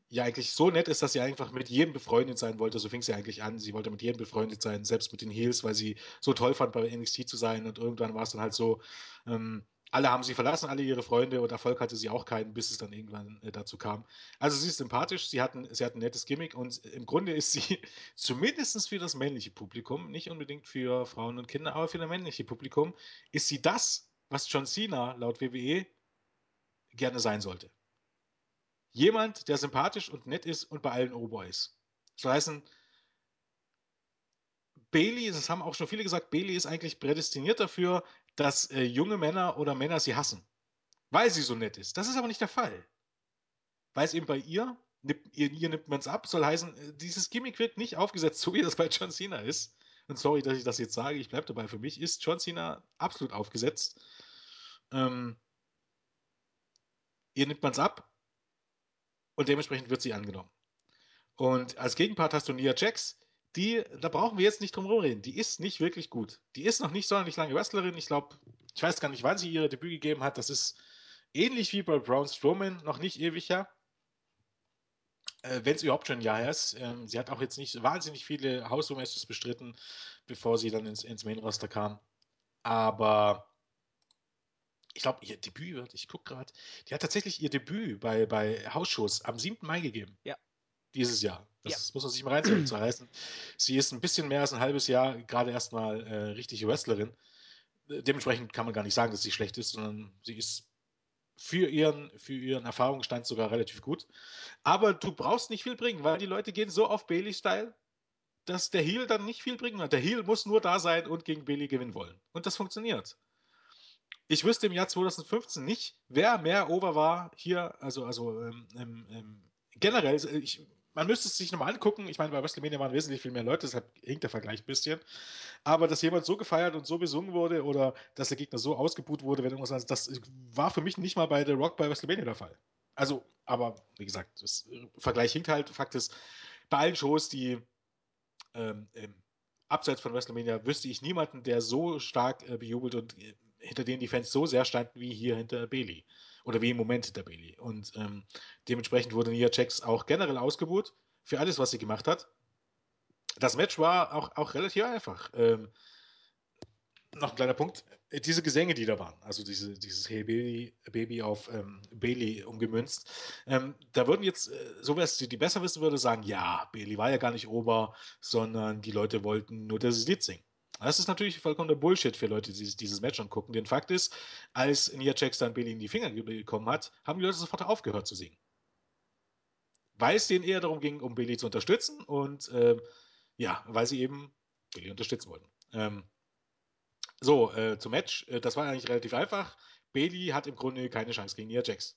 ja eigentlich so nett ist, dass sie einfach mit jedem befreundet sein wollte. So fing sie eigentlich an. Sie wollte mit jedem befreundet sein, selbst mit den Heels, weil sie so toll fand, bei NXT zu sein. Und irgendwann war es dann halt so, ähm, alle haben sie verlassen, alle ihre Freunde und Erfolg hatte sie auch keinen, bis es dann irgendwann äh, dazu kam. Also sie ist sympathisch, sie hat, ein, sie hat ein nettes Gimmick und im Grunde ist sie [laughs] zumindest für das männliche Publikum, nicht unbedingt für Frauen und Kinder, aber für das männliche Publikum, ist sie das, was John Cena laut WWE gerne sein sollte. Jemand, der sympathisch und nett ist und bei allen Ober ist. Das heißen, Bailey, das haben auch schon viele gesagt, Bailey ist eigentlich prädestiniert dafür, dass äh, junge Männer oder Männer sie hassen, weil sie so nett ist. Das ist aber nicht der Fall. Weil es eben bei ihr, ihr, ihr nimmt man es ab, soll heißen, äh, dieses Gimmick wird nicht aufgesetzt, so wie das bei John Cena ist. Und sorry, dass ich das jetzt sage, ich bleibe dabei. Für mich ist John Cena absolut aufgesetzt. Ähm, ihr nimmt man es ab und dementsprechend wird sie angenommen. Und als Gegenpart hast du Nia Jax, die, da brauchen wir jetzt nicht drum reden. Die ist nicht wirklich gut. Die ist noch nicht sonderlich lange Wrestlerin. Ich glaube, ich weiß gar nicht, wann sie ihr Debüt gegeben hat. Das ist ähnlich wie bei Braun Strowman, noch nicht ewig her. Äh, Wenn es überhaupt schon ein Jahr ist. Ähm, sie hat auch jetzt nicht wahnsinnig viele Hausmatches bestritten, bevor sie dann ins, ins Main-Roster kam. Aber ich glaube, ihr Debüt wird, ich gucke gerade, die hat tatsächlich ihr Debüt bei, bei Hausshows am 7. Mai gegeben. Ja dieses Jahr. Das ja. muss man sich mal reinziehen. Zu heißen, sie ist ein bisschen mehr als ein halbes Jahr gerade erstmal äh, richtige Wrestlerin. Dementsprechend kann man gar nicht sagen, dass sie schlecht ist, sondern sie ist für ihren, für ihren Erfahrungsstand sogar relativ gut. Aber du brauchst nicht viel bringen, weil die Leute gehen so auf Bailey-Style, dass der Heel dann nicht viel bringen wird. Der Heel muss nur da sein und gegen Bailey gewinnen wollen. Und das funktioniert. Ich wüsste im Jahr 2015 nicht, wer mehr over war hier, also, also ähm, ähm, generell, ich, man müsste es sich nochmal angucken. Ich meine, bei WrestleMania waren wesentlich viel mehr Leute, deshalb hinkt der Vergleich ein bisschen. Aber dass jemand so gefeiert und so besungen wurde oder dass der Gegner so ausgebuht wurde, wenn irgendwas das war für mich nicht mal bei The Rock bei WrestleMania der Fall. Also, aber wie gesagt, das Vergleich hinkt halt. Fakt ist, bei allen Shows, die ähm, abseits von WrestleMania, wüsste ich niemanden, der so stark äh, bejubelt und äh, hinter denen die Fans so sehr standen wie hier hinter Bailey oder wie im Moment der Bailey. Und ähm, dementsprechend wurde Nia Jax auch generell ausgebucht für alles, was sie gemacht hat. Das Match war auch, auch relativ einfach. Ähm, noch ein kleiner Punkt. Diese Gesänge, die da waren, also diese, dieses Hey Baby, Baby auf ähm, Bailey umgemünzt, ähm, da würden jetzt, äh, so wer es die besser wissen würde, sagen, ja, Bailey war ja gar nicht Ober, sondern die Leute wollten nur das Lied singen. Das ist natürlich vollkommener Bullshit für Leute, die dieses Match angucken. Denn Fakt ist, als Nia Jax dann Bailey in die Finger bekommen hat, haben die Leute sofort aufgehört zu singen. Weil es denen eher darum ging, um Bailey zu unterstützen und ähm, ja, weil sie eben Bailey unterstützen wollten. Ähm, so, äh, zum Match. Äh, das war eigentlich relativ einfach. Bailey hat im Grunde keine Chance gegen Nia Jax.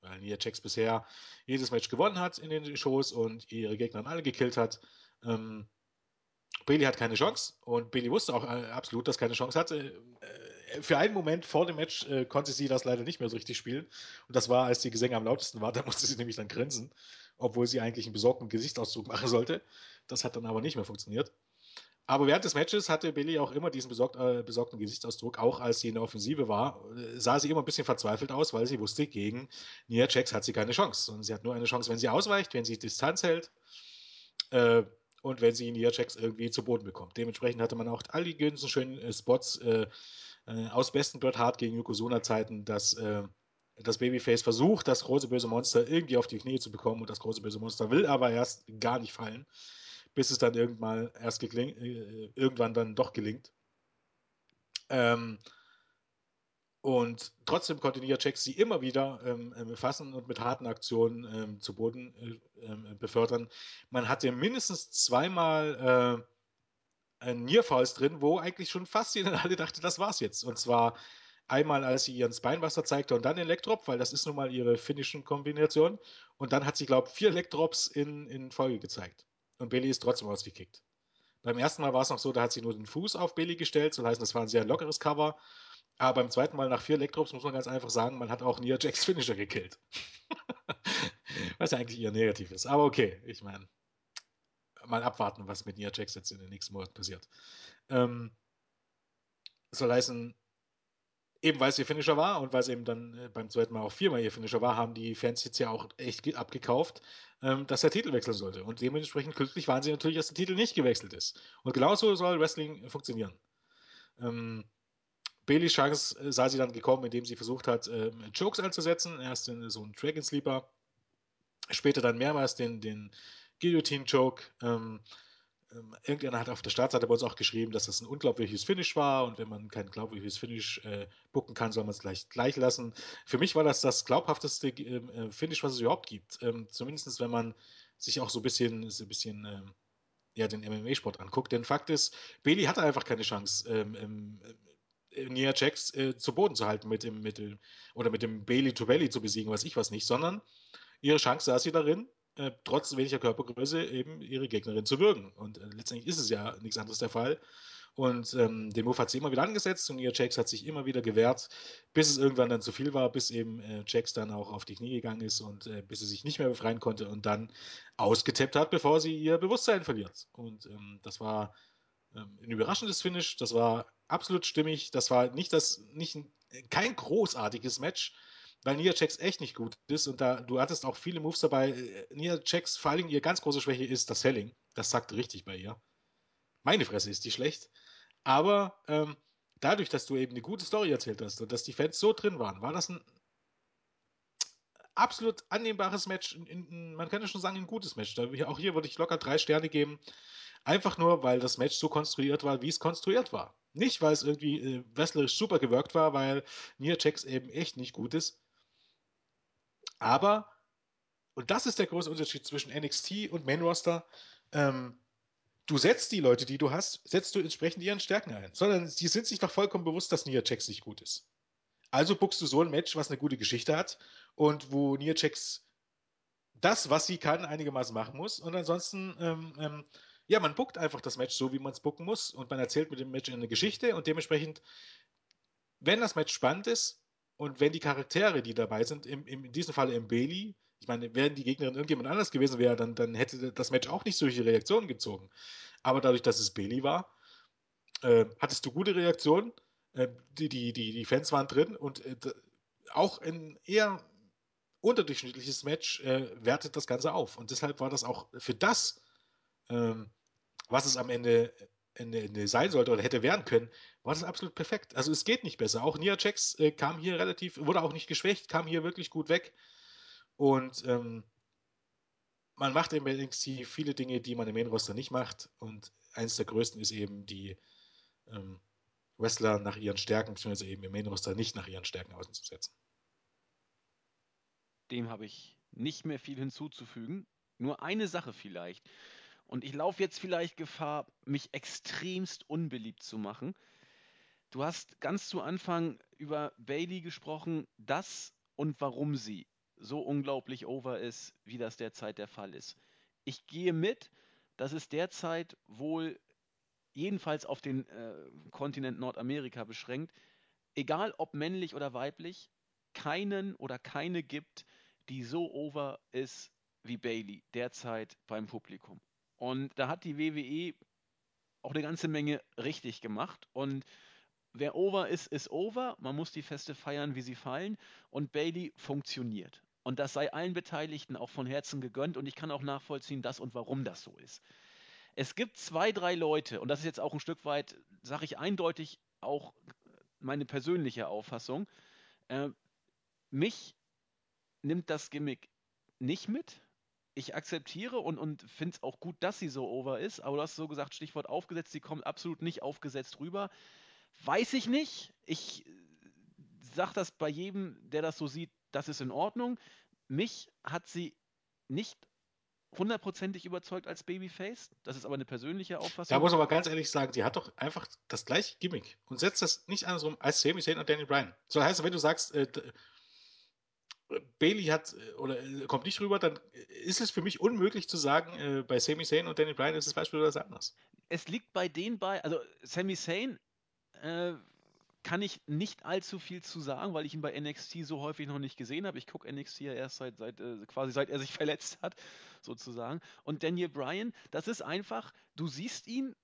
Weil Nia Jax bisher jedes Match gewonnen hat in den Shows und ihre Gegner alle gekillt hat. Ähm, Bailey hat keine Chance und Bailey wusste auch äh, absolut, dass keine Chance hatte. Äh, für einen Moment vor dem Match äh, konnte sie das leider nicht mehr so richtig spielen. Und das war, als die Gesänge am lautesten war, [laughs] da musste sie nämlich dann grinsen, obwohl sie eigentlich einen besorgten Gesichtsausdruck machen sollte. Das hat dann aber nicht mehr funktioniert. Aber während des Matches hatte Bailey auch immer diesen besorgt, äh, besorgten Gesichtsausdruck. Auch als sie in der Offensive war, äh, sah sie immer ein bisschen verzweifelt aus, weil sie wusste, gegen Nia Jax hat sie keine Chance. Und sie hat nur eine Chance, wenn sie ausweicht, wenn sie Distanz hält. Äh, und wenn sie Niederchecks irgendwie zu Boden bekommt. Dementsprechend hatte man auch all die ganzen schönen äh, Spots äh, äh, aus besten Bret Hart gegen Yokozuna-Zeiten, dass äh, das Babyface versucht, das große böse Monster irgendwie auf die Knie zu bekommen und das große böse Monster will aber erst gar nicht fallen, bis es dann irgendwann erst äh, irgendwann dann doch gelingt. Ähm, und trotzdem konnte Nia Jax sie immer wieder ähm, ähm, fassen und mit harten Aktionen ähm, zu Boden äh, ähm, befördern. Man hatte mindestens zweimal äh, ein Nierfalls drin, wo eigentlich schon fast jeder [laughs] alle dachte, das war's jetzt. Und zwar einmal, als sie ihren Spinewasser zeigte und dann den Legdrop, weil das ist nun mal ihre finnischen Kombination. Und dann hat sie, glaube ich, vier Legdrops in, in Folge gezeigt. Und Bailey ist trotzdem ausgekickt. Beim ersten Mal war es noch so, da hat sie nur den Fuß auf Bailey gestellt, soll heißen, das war ein sehr lockeres Cover. Aber beim zweiten Mal nach vier Legdrops muss man ganz einfach sagen, man hat auch Nia Jax Finisher gekillt. [laughs] was ja eigentlich eher negativ ist. Aber okay, ich meine, mal abwarten, was mit Nia Jax jetzt in den nächsten Monaten passiert. Ähm, soll heißen, eben weil es ihr Finisher war und weil es eben dann äh, beim zweiten Mal auch viermal ihr Finisher war, haben die Fans jetzt ja auch echt abgekauft, ähm, dass der Titel wechseln sollte. Und dementsprechend glücklich waren sie natürlich, dass der Titel nicht gewechselt ist. Und genauso soll Wrestling funktionieren. Ähm, Bailey Chance äh, sah sie dann gekommen, indem sie versucht hat, ähm, Jokes einzusetzen. Erst in so einen Dragon Sleeper, später dann mehrmals den, den Guillotine Choke. Ähm, ähm, irgendeiner hat auf der Startseite bei uns auch geschrieben, dass das ein unglaubliches Finish war und wenn man kein glaubwürdiges Finish äh, booken kann, soll man es gleich, gleich lassen. Für mich war das das glaubhafteste ähm, äh, Finish, was es überhaupt gibt. Ähm, Zumindest wenn man sich auch so ein bisschen, so ein bisschen ähm, ja, den MMA-Sport anguckt. Denn Fakt ist, Bailey hatte einfach keine Chance, ähm, äh, Nia Jax äh, zu Boden zu halten mit dem, mit dem, oder mit dem Bailey to Bailey zu besiegen, weiß ich was nicht, sondern ihre Chance saß sie darin, äh, trotz weniger Körpergröße eben ihre Gegnerin zu würgen. Und äh, letztendlich ist es ja nichts anderes der Fall. Und ähm, den Move hat sie immer wieder angesetzt und ihr Jax hat sich immer wieder gewehrt, bis es irgendwann dann zu viel war, bis eben äh, Jax dann auch auf die Knie gegangen ist und äh, bis sie sich nicht mehr befreien konnte und dann ausgetappt hat, bevor sie ihr Bewusstsein verliert. Und ähm, das war ein überraschendes Finish, das war absolut stimmig, das war nicht das, nicht ein, kein großartiges Match, weil Nia Jax echt nicht gut ist und da du hattest auch viele Moves dabei. Äh, Nia Jax, vor allem ihr ganz große Schwäche ist das Selling. Das sagt richtig bei ihr. Meine Fresse ist die schlecht. Aber ähm, dadurch, dass du eben eine gute Story erzählt hast und dass die Fans so drin waren, war das ein absolut annehmbares Match. In, in, man könnte schon sagen, ein gutes Match. Da, auch hier würde ich locker drei Sterne geben. Einfach nur, weil das Match so konstruiert war, wie es konstruiert war. Nicht, weil es irgendwie äh, wrestlerisch super gewirkt war, weil Nia Jax eben echt nicht gut ist. Aber, und das ist der große Unterschied zwischen NXT und Main Roster, ähm, du setzt die Leute, die du hast, setzt du entsprechend ihren Stärken ein. Sondern die sind sich doch vollkommen bewusst, dass Nia Jax nicht gut ist. Also buckst du so ein Match, was eine gute Geschichte hat und wo Jax das, was sie kann, einigermaßen machen muss. Und ansonsten, ähm, ähm, ja, man buckt einfach das Match so, wie man es bucken muss und man erzählt mit dem Match eine Geschichte und dementsprechend, wenn das Match spannend ist, und wenn die Charaktere, die dabei sind, im, im, in diesem Fall im Bailey, ich meine, wären die Gegnerin irgendjemand anders gewesen wäre, dann, dann hätte das Match auch nicht solche Reaktionen gezogen. Aber dadurch, dass es Bailey war, äh, hattest du gute Reaktionen. Äh, die, die, die, die Fans waren drin und äh, auch ein eher unterdurchschnittliches Match äh, wertet das Ganze auf. Und deshalb war das auch für das, ähm, was es am Ende Ende, sein sollte oder hätte werden können, war das absolut perfekt. Also es geht nicht besser. Auch Nia Jax äh, kam hier relativ, wurde auch nicht geschwächt, kam hier wirklich gut weg. Und ähm, man macht im NXT viele Dinge, die man im Main Roster nicht macht. Und eines der größten ist eben die ähm, Wrestler nach ihren Stärken, beziehungsweise eben im Main Roster nicht nach ihren Stärken auszusetzen. Dem habe ich nicht mehr viel hinzuzufügen. Nur eine Sache vielleicht. Und ich laufe jetzt vielleicht Gefahr, mich extremst unbeliebt zu machen. Du hast ganz zu Anfang über Bailey gesprochen, das und warum sie so unglaublich over ist, wie das derzeit der Fall ist. Ich gehe mit, dass es derzeit wohl jedenfalls auf den äh, Kontinent Nordamerika beschränkt, egal ob männlich oder weiblich, keinen oder keine gibt, die so over ist wie Bailey derzeit beim Publikum. Und da hat die WWE auch eine ganze Menge richtig gemacht. Und wer over ist, ist over. Man muss die Feste feiern, wie sie fallen. Und Bailey funktioniert. Und das sei allen Beteiligten auch von Herzen gegönnt. Und ich kann auch nachvollziehen, dass und warum das so ist. Es gibt zwei, drei Leute, und das ist jetzt auch ein Stück weit, sage ich eindeutig, auch meine persönliche Auffassung. Äh, mich nimmt das Gimmick nicht mit ich akzeptiere und, und finde es auch gut, dass sie so over ist, aber du hast so gesagt, Stichwort aufgesetzt, sie kommt absolut nicht aufgesetzt rüber. Weiß ich nicht. Ich sage das bei jedem, der das so sieht, das ist in Ordnung. Mich hat sie nicht hundertprozentig überzeugt als Babyface. Das ist aber eine persönliche Auffassung. Da muss man aber ganz ehrlich sagen, sie hat doch einfach das gleiche Gimmick und setzt das nicht andersrum als Sami Zayn und Danny Bryan. So heißt, wenn du sagst, äh, Bailey hat äh, oder äh, kommt nicht rüber, dann ist es für mich unmöglich zu sagen, äh, bei Sami Zayn und Danny Bryan ist es beispielsweise anders. Es liegt bei den beiden, also Sami Zayn äh, kann ich nicht allzu viel zu sagen, weil ich ihn bei NXT so häufig noch nicht gesehen habe. Ich gucke NXT ja erst seit, seit äh, quasi seit er sich [laughs] verletzt hat, sozusagen. Und Daniel Bryan, das ist einfach, du siehst ihn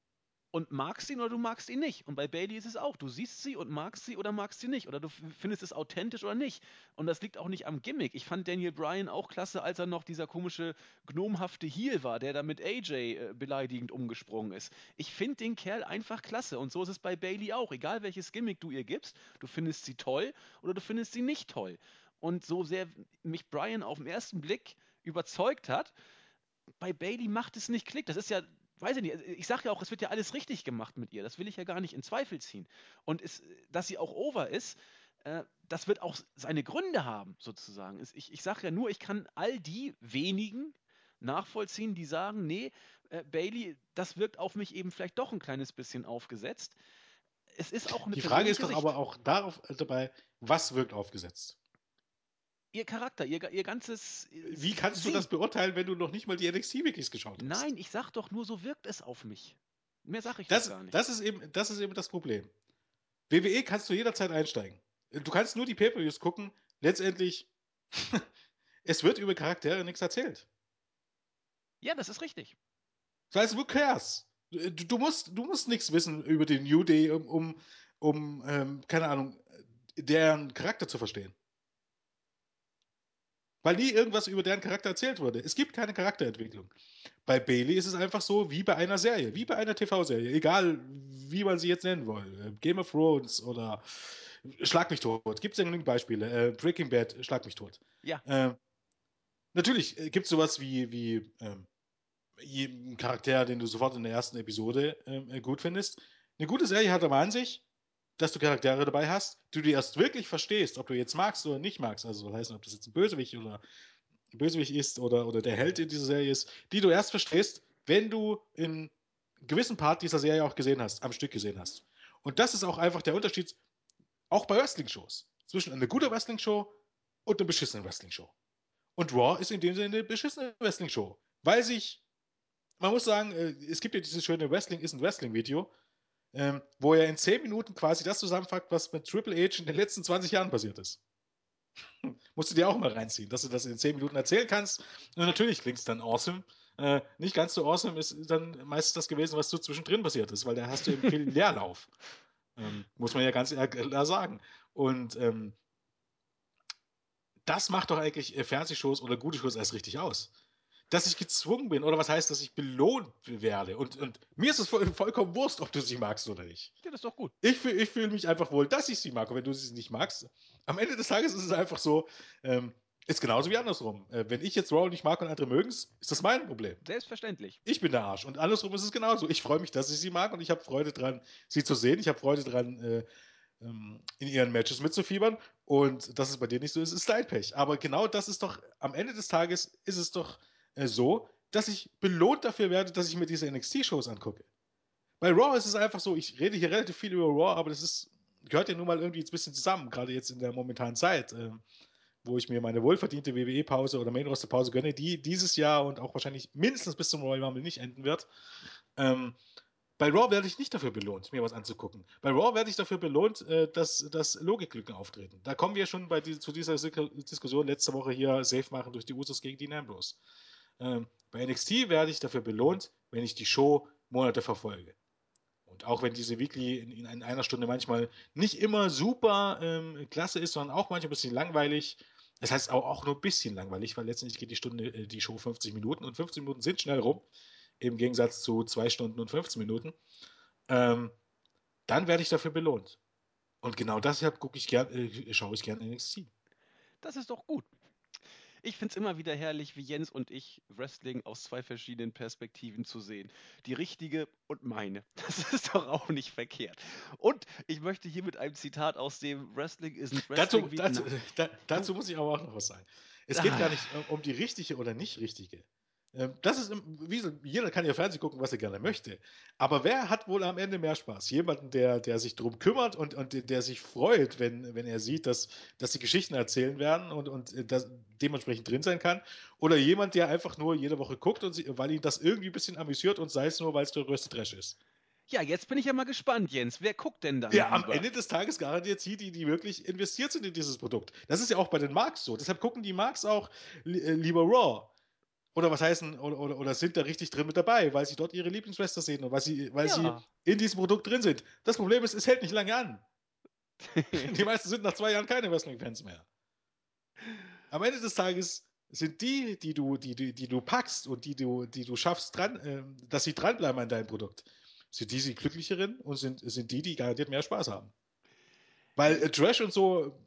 und magst ihn oder du magst ihn nicht. Und bei Bailey ist es auch. Du siehst sie und magst sie oder magst sie nicht. Oder du findest es authentisch oder nicht. Und das liegt auch nicht am Gimmick. Ich fand Daniel Bryan auch klasse, als er noch dieser komische, gnomhafte Heel war, der da mit AJ äh, beleidigend umgesprungen ist. Ich finde den Kerl einfach klasse. Und so ist es bei Bailey auch. Egal welches Gimmick du ihr gibst, du findest sie toll oder du findest sie nicht toll. Und so sehr mich Bryan auf den ersten Blick überzeugt hat, bei Bailey macht es nicht Klick. Das ist ja weiß ich nicht, also, ich sage ja auch, es wird ja alles richtig gemacht mit ihr. Das will ich ja gar nicht in Zweifel ziehen. Und es, dass sie auch over ist, äh, das wird auch seine Gründe haben, sozusagen. Ich, ich sage ja nur, ich kann all die wenigen nachvollziehen, die sagen, nee, äh, Bailey, das wirkt auf mich eben vielleicht doch ein kleines bisschen aufgesetzt. Es ist auch eine Die Frage ist doch aber auch darauf dabei, was wirkt aufgesetzt? Ihr Charakter, ihr, ihr ganzes. Wie kannst Sie. du das beurteilen, wenn du noch nicht mal die NXT-Wikis geschaut hast? Nein, ich sag doch nur, so wirkt es auf mich. Mehr sag ich das, gar nicht. Das ist, eben, das ist eben das Problem. WWE kannst du jederzeit einsteigen. Du kannst nur die Pay-Per-Views gucken. Letztendlich, [laughs] es wird über Charaktere nichts erzählt. Ja, das ist richtig. Das heißt, who cares? Du, du musst, du musst nichts wissen über den New Day, um, um, um ähm, keine Ahnung, deren Charakter zu verstehen. Weil nie irgendwas über deren Charakter erzählt wurde. Es gibt keine Charakterentwicklung. Bei Bailey ist es einfach so wie bei einer Serie, wie bei einer TV-Serie. Egal, wie man sie jetzt nennen will. Äh, Game of Thrones oder Schlag mich tot. Gibt es ja genügend Beispiele. Äh, Breaking Bad, Schlag mich tot. Ja. Äh, natürlich äh, gibt es sowas wie, wie ähm, einen Charakter, den du sofort in der ersten Episode ähm, äh, gut findest. Eine gute Serie hat aber an sich, dass du Charaktere dabei hast, du die erst wirklich verstehst, ob du jetzt magst oder nicht magst. Also das heißt, ob das jetzt ein Bösewicht oder ein Bösewicht ist oder, oder der Held in dieser Serie ist, die du erst verstehst, wenn du in gewissen Part dieser Serie auch gesehen hast, am Stück gesehen hast. Und das ist auch einfach der Unterschied, auch bei Wrestling-Shows, zwischen einer guten Wrestling-Show und einer beschissenen Wrestling-Show. Und Raw ist in dem Sinne eine beschissene Wrestling-Show, weil sich, man muss sagen, äh, es gibt ja dieses schöne Wrestling ist ein Wrestling-Video, ähm, wo er in 10 Minuten quasi das zusammenfasst, was mit Triple H in den letzten 20 Jahren passiert ist. [laughs] Musst du dir auch mal reinziehen, dass du das in 10 Minuten erzählen kannst. Und natürlich klingt es dann awesome. Äh, nicht ganz so awesome ist dann meistens das gewesen, was so zwischendrin passiert ist, weil da hast du eben viel [laughs] Leerlauf. Ähm, muss man ja ganz klar sagen. Und ähm, das macht doch eigentlich Fernsehshows oder gute Shows erst richtig aus dass ich gezwungen bin oder was heißt, dass ich belohnt werde. Und, und mir ist es voll, vollkommen Wurst, ob du sie magst oder nicht. Ja, das ist doch gut. Ich, ich fühle mich einfach wohl, dass ich sie mag. Und wenn du sie nicht magst, am Ende des Tages ist es einfach so, ähm, ist genauso wie andersrum. Äh, wenn ich jetzt Raw nicht mag und andere mögen es, ist das mein Problem. Selbstverständlich. Ich bin der Arsch. Und andersrum ist es genauso. Ich freue mich, dass ich sie mag und ich habe Freude dran, sie zu sehen. Ich habe Freude dran, äh, ähm, in ihren Matches mitzufiebern. Und dass es bei dir nicht so ist, ist dein Pech. Aber genau das ist doch, am Ende des Tages ist es doch äh, so, dass ich belohnt dafür werde, dass ich mir diese NXT-Shows angucke. Bei Raw ist es einfach so, ich rede hier relativ viel über Raw, aber das ist, gehört ja nun mal irgendwie ein bisschen zusammen, gerade jetzt in der momentanen Zeit, äh, wo ich mir meine wohlverdiente WWE-Pause oder Main-Roster-Pause gönne, die dieses Jahr und auch wahrscheinlich mindestens bis zum Royal Rumble nicht enden wird. Ähm, bei Raw werde ich nicht dafür belohnt, mir was anzugucken. Bei Raw werde ich dafür belohnt, äh, dass, dass Logiklücken auftreten. Da kommen wir schon bei die, zu dieser Diskussion letzte Woche hier safe machen durch die Usos gegen Dean Ambrose. Ähm, bei NXT werde ich dafür belohnt, wenn ich die Show Monate verfolge. Und auch wenn diese Weekly in, in einer Stunde manchmal nicht immer super ähm, klasse ist, sondern auch manchmal ein bisschen langweilig. Das heißt auch, auch nur ein bisschen langweilig, weil letztendlich geht die Stunde, äh, die Show 50 Minuten und 15 Minuten sind schnell rum, im Gegensatz zu 2 Stunden und 15 Minuten. Ähm, dann werde ich dafür belohnt. Und genau deshalb gucke ich gern, äh, schaue ich gerne NXT. Das ist doch gut. Ich finde es immer wieder herrlich, wie Jens und ich Wrestling aus zwei verschiedenen Perspektiven zu sehen. Die richtige und meine. [laughs] Das ist doch auch nicht verkehrt. Und ich möchte hier mit einem Zitat aus dem Wrestling ist ein Wrestling. Dazu, dazu, da, dazu muss ich aber auch noch was sagen. Es geht ah. gar nicht um die richtige oder nicht richtige. Ähm, das ist, wie jeder kann ja Fernsehen gucken, was er gerne möchte. Aber wer hat wohl am Ende mehr Spaß? Jemanden, der, der sich darum kümmert und, und der sich freut, wenn, wenn er sieht, dass, dass die Geschichten erzählen werden und, und äh, das dementsprechend drin sein kann? Oder jemand, der einfach nur jede Woche guckt, und, weil ihn das irgendwie ein bisschen amüsiert und sei es nur, weil es der größte Trash ist? Ja, jetzt bin ich ja mal gespannt, Jens. Wer guckt denn dann? Ja, am Ende des Tages garantiert die, die, die wirklich investiert sind in dieses Produkt. Das ist ja auch bei den Marks so. Deshalb gucken die Marks auch li äh, lieber Raw Oder was heißen, oder, oder, oder sind da richtig drin mit dabei, weil sie dort ihre Lieblingsschwester sehen und weil sie, weil ja. sie in diesem Produkt drin sind. Das Problem ist, es hält nicht lange an. [laughs] die meisten sind nach zwei Jahren keine Wrestling-Fans mehr. Am Ende des Tages sind die, die du, die, die, die du packst und die du, die du schaffst, dran, äh, dass sie dranbleiben an deinem Produkt, sind die, die glücklicheren und sind, sind die, die garantiert mehr Spaß haben. Weil äh, Trash und so.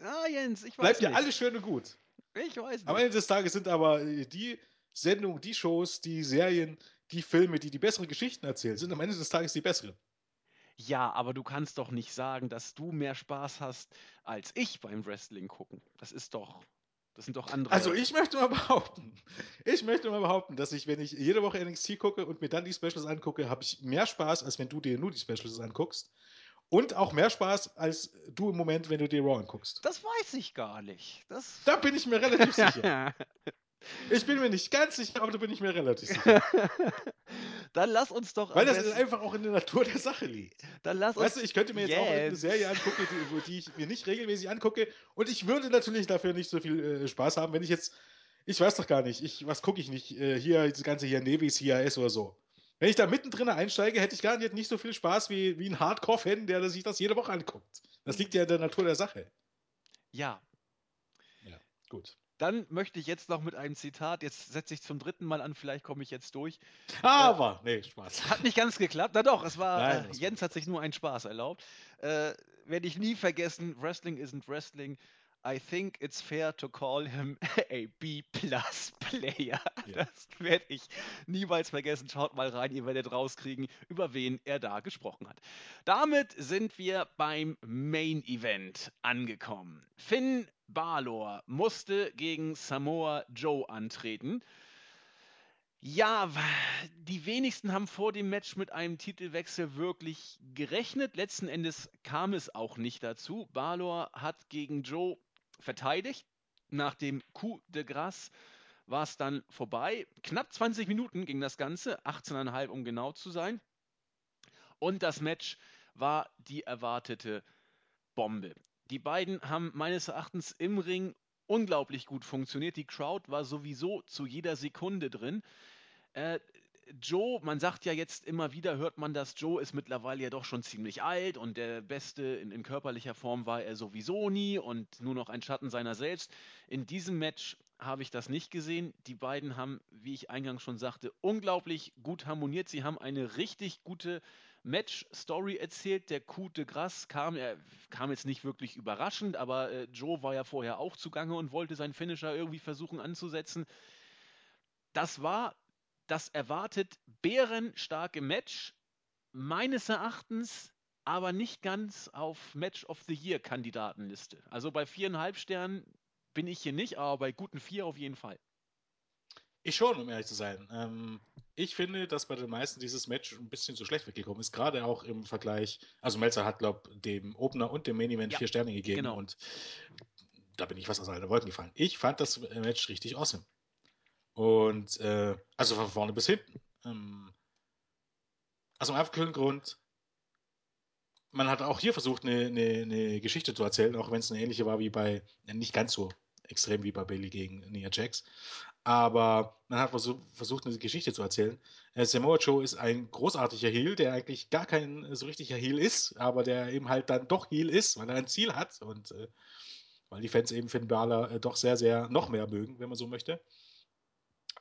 Ah, Jens, ich weiß Bleibt ja alles schön und gut. Ich weiß nicht. Am Ende des Tages sind aber die Sendungen, die Shows, die Serien, die Filme, die die besseren Geschichten erzählen, sind am Ende des Tages die besseren. Ja, aber du kannst doch nicht sagen, dass du mehr Spaß hast als ich beim Wrestling gucken. Das ist doch, das sind doch andere. Also ich möchte mal behaupten, ich möchte mal behaupten, dass ich, wenn ich jede Woche NXT gucke und mir dann die Specials angucke, habe ich mehr Spaß, als wenn du dir nur die Specials anguckst. Und auch mehr Spaß als du im Moment, wenn du dir Raw anguckst. Das weiß ich gar nicht. Das da bin ich mir relativ [laughs] sicher. Ich bin mir nicht ganz sicher, aber da bin ich mir relativ sicher. [laughs] Dann lass uns doch. Weil das ist einfach auch in der Natur der Sache liegt. Dann lass uns. Weißt du, ich könnte mir jetzt, jetzt. auch eine Serie angucken, die, die, ich mir nicht regelmäßig angucke. Und ich würde natürlich dafür nicht so viel äh, Spaß haben, wenn ich jetzt. Ich weiß doch gar nicht. Ich, was gucke ich nicht? Äh, hier, das ganze hier Nevis, CIS oder so. Wenn ich da mittendrin einsteige, hätte ich garantiert nicht so viel Spaß wie, wie ein Hardcore-Fan, der sich das jede Woche anguckt. Das liegt ja in der Natur der Sache. Ja. Ja, gut. Dann möchte ich jetzt noch mit einem Zitat, jetzt setze ich zum dritten Mal an, vielleicht komme ich jetzt durch. Aber, äh, nee, Spaß. Hat nicht ganz geklappt. Na doch, es war, Nein, äh, Jens hat sich nur einen Spaß erlaubt. Äh, werde ich nie vergessen, Wrestling isn't Wrestling. I think it's fair to call him [laughs] a B-Plus Player. Ja. Das werde ich niemals vergessen. Schaut mal rein, ihr werdet rauskriegen, über wen er da gesprochen hat. Damit sind wir beim Main Event angekommen. Finn Balor musste gegen Samoa Joe antreten. Ja, die wenigsten haben vor dem Match mit einem Titelwechsel wirklich gerechnet. Letzten Endes kam es auch nicht dazu. Balor hat gegen Joe verteidigt. Nach dem Coup de Grace war es dann vorbei. Knapp 20 Minuten ging das Ganze, 18,5 um genau zu sein. Und das Match war die erwartete Bombe. Die beiden haben meines Erachtens im Ring unglaublich gut funktioniert. Die Crowd war sowieso zu jeder Sekunde drin. Äh, Joe, man sagt ja jetzt immer wieder, hört man das, Joe ist mittlerweile ja doch schon ziemlich alt und der Beste in, in, körperlicher Form war er sowieso nie und nur noch ein Schatten seiner selbst. In diesem Match habe ich das nicht gesehen. Die beiden haben, wie ich eingangs schon sagte, unglaublich gut harmoniert. Sie haben eine richtig gute Match-Story erzählt. Der Coup de Grace kam, er kam jetzt nicht wirklich überraschend, aber äh, Joe war ja vorher auch zugange und wollte seinen Finisher irgendwie versuchen anzusetzen. Das war das erwartet bärenstarke Match. Meines Erachtens aber nicht ganz auf Match of the Year Kandidatenliste. Also bei viereinhalb Sternen bin ich hier nicht, aber bei guten vier auf jeden Fall. Ich schon, um ehrlich zu sein. Ähm, ich finde, dass bei den meisten dieses Match ein bisschen zu schlecht weggekommen ist, gerade auch im Vergleich. Also Melzer hat, glaube ich, dem Opener und dem Main Event ja, vier Sterne gegeben genau. und da bin ich fast aus allen Wolken gefallen. Ich fand das Match richtig awesome. Und äh, also von vorne bis hinten. Ähm, also im einfachen Grund, man hat auch hier versucht, eine, eine, eine Geschichte zu erzählen, auch wenn es eine ähnliche war wie bei, nicht ganz so extrem wie bei Bailey gegen Nia Jax. Aber man hat versuch, versucht, eine Geschichte zu erzählen. Äh, Samoa Joe ist ein großartiger Heel, der eigentlich gar kein so richtiger Heel ist, aber der eben halt dann doch Heel ist, weil er ein Ziel hat und äh, weil die Fans eben Finn Balor äh, doch sehr, sehr noch mehr mögen, wenn man so möchte.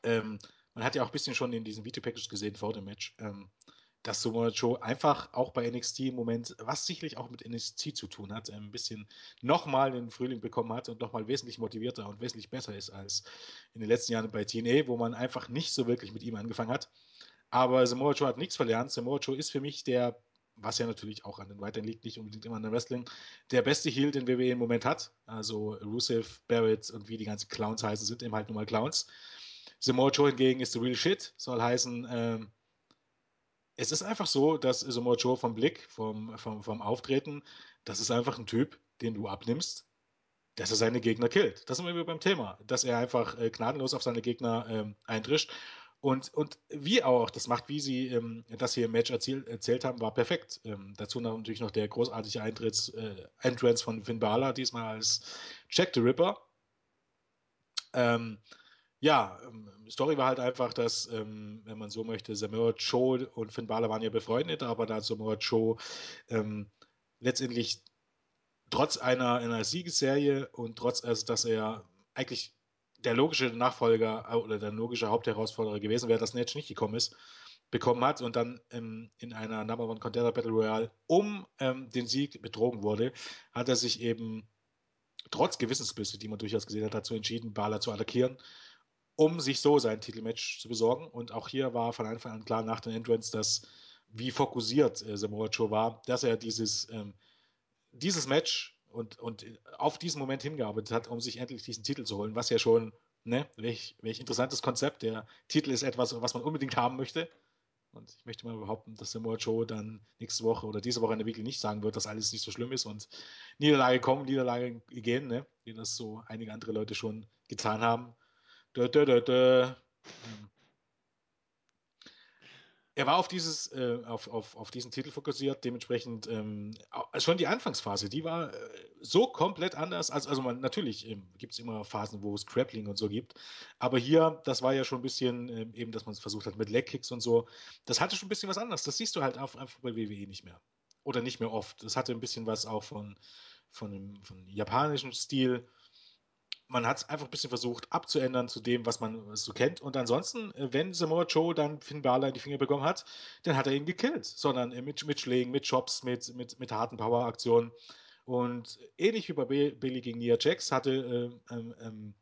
Ähm, man hat ja auch ein bisschen schon in diesen Video-Packages gesehen vor dem Match, ähm, dass Samoa Joe einfach auch bei NXT im Moment, was sicherlich auch mit NXT zu tun hat, ein bisschen nochmal den Frühling bekommen hat und nochmal wesentlich motivierter und wesentlich besser ist als in den letzten Jahren bei TNA, wo man einfach nicht so wirklich mit ihm angefangen hat. Aber Samoa Joe hat nichts verlernt. Samoa Joe ist für mich der, was ja natürlich auch an den Weiteren liegt, nicht unbedingt immer an der Wrestling, der beste Heel, den WWE im Moment hat. Also Rusev, Barrett und wie die ganzen Clowns heißen, sind eben halt nur mal Clowns. Samoa Joe hingegen ist the real shit, soll heißen, ähm, es ist einfach so, dass Samoa Joe vom Blick, vom, vom, vom Auftreten, das ist einfach ein Typ, den du abnimmst, dass er seine Gegner killt. Das sind wir beim Thema, dass er einfach äh, gnadenlos auf seine Gegner ähm, eintrischt. Und, und wie auch, das macht, wie sie ähm, das hier im Match erzählt, erzählt haben, war perfekt. Ähm, dazu natürlich noch der großartige Eintritts, äh, Entrance von Finn Balor, diesmal als Jack the Ripper. Ähm, ja, ähm, Story war halt einfach, dass, ähm, wenn man so möchte, Samoa Joe und Finn Balor waren ja befreundet, aber da Samoa Joe ähm, letztendlich trotz einer, einer Siegesserie und trotz, also dass er eigentlich der logische Nachfolger oder der logische Hauptherausforderer gewesen wäre, dass Netsch nicht gekommen ist, bekommen hat und dann ähm, in einer Number One Contender Battle Royale um ähm, den Sieg betrogen wurde, hat er sich eben trotz Gewissensbisse, die man durchaus gesehen hat, dazu entschieden, Balor zu attackieren, um sich so sein Titelmatch zu besorgen. Und auch hier war von Anfang an klar nach den Entrance, dass wie fokussiert äh, Samoa Joe war, dass er dieses, ähm, dieses Match und, und auf diesen Moment hingearbeitet hat, um sich endlich diesen Titel zu holen, was ja schon, ne, welch, welch interessantes Konzept. Der Titel ist etwas, was man unbedingt haben möchte. Und ich möchte mal behaupten, dass Samoa Joe dann nächste Woche oder diese Woche in der Weekly nicht sagen wird, dass alles nicht so schlimm ist und Niederlage kommen, Niederlage gehen, ne? wie das so einige andere Leute schon getan haben. Dö, dö, dö. Ähm, er war auf dieses, äh, auf, auf, auf diesen Titel fokussiert, dementsprechend ähm, schon die Anfangsphase, die war äh, so komplett anders. Also, also man, natürlich ähm, gibt es immer Phasen, wo es Grappling und so gibt, aber hier, das war ja schon ein bisschen äh, eben, dass man es versucht hat mit Legkicks und so. Das hatte schon ein bisschen was anderes. Das siehst du halt auf, einfach bei WWE nicht mehr. Oder nicht mehr oft. Das hatte ein bisschen was auch von, von, dem, von japanischen Stil man hat es einfach ein bisschen versucht abzuändern zu dem, was man so kennt. Und ansonsten, äh, wenn Samoa Joe dann Finn Balor in die Finger bekommen hat, dann hat er ihn gekillt. Sondern äh, mit, mit Schlägen, mit Chops, mit, mit, mit harten Power-Aktionen. Und ähnlich wie bei Billy gegen Nia Jax hatte äh, ähm, ähm,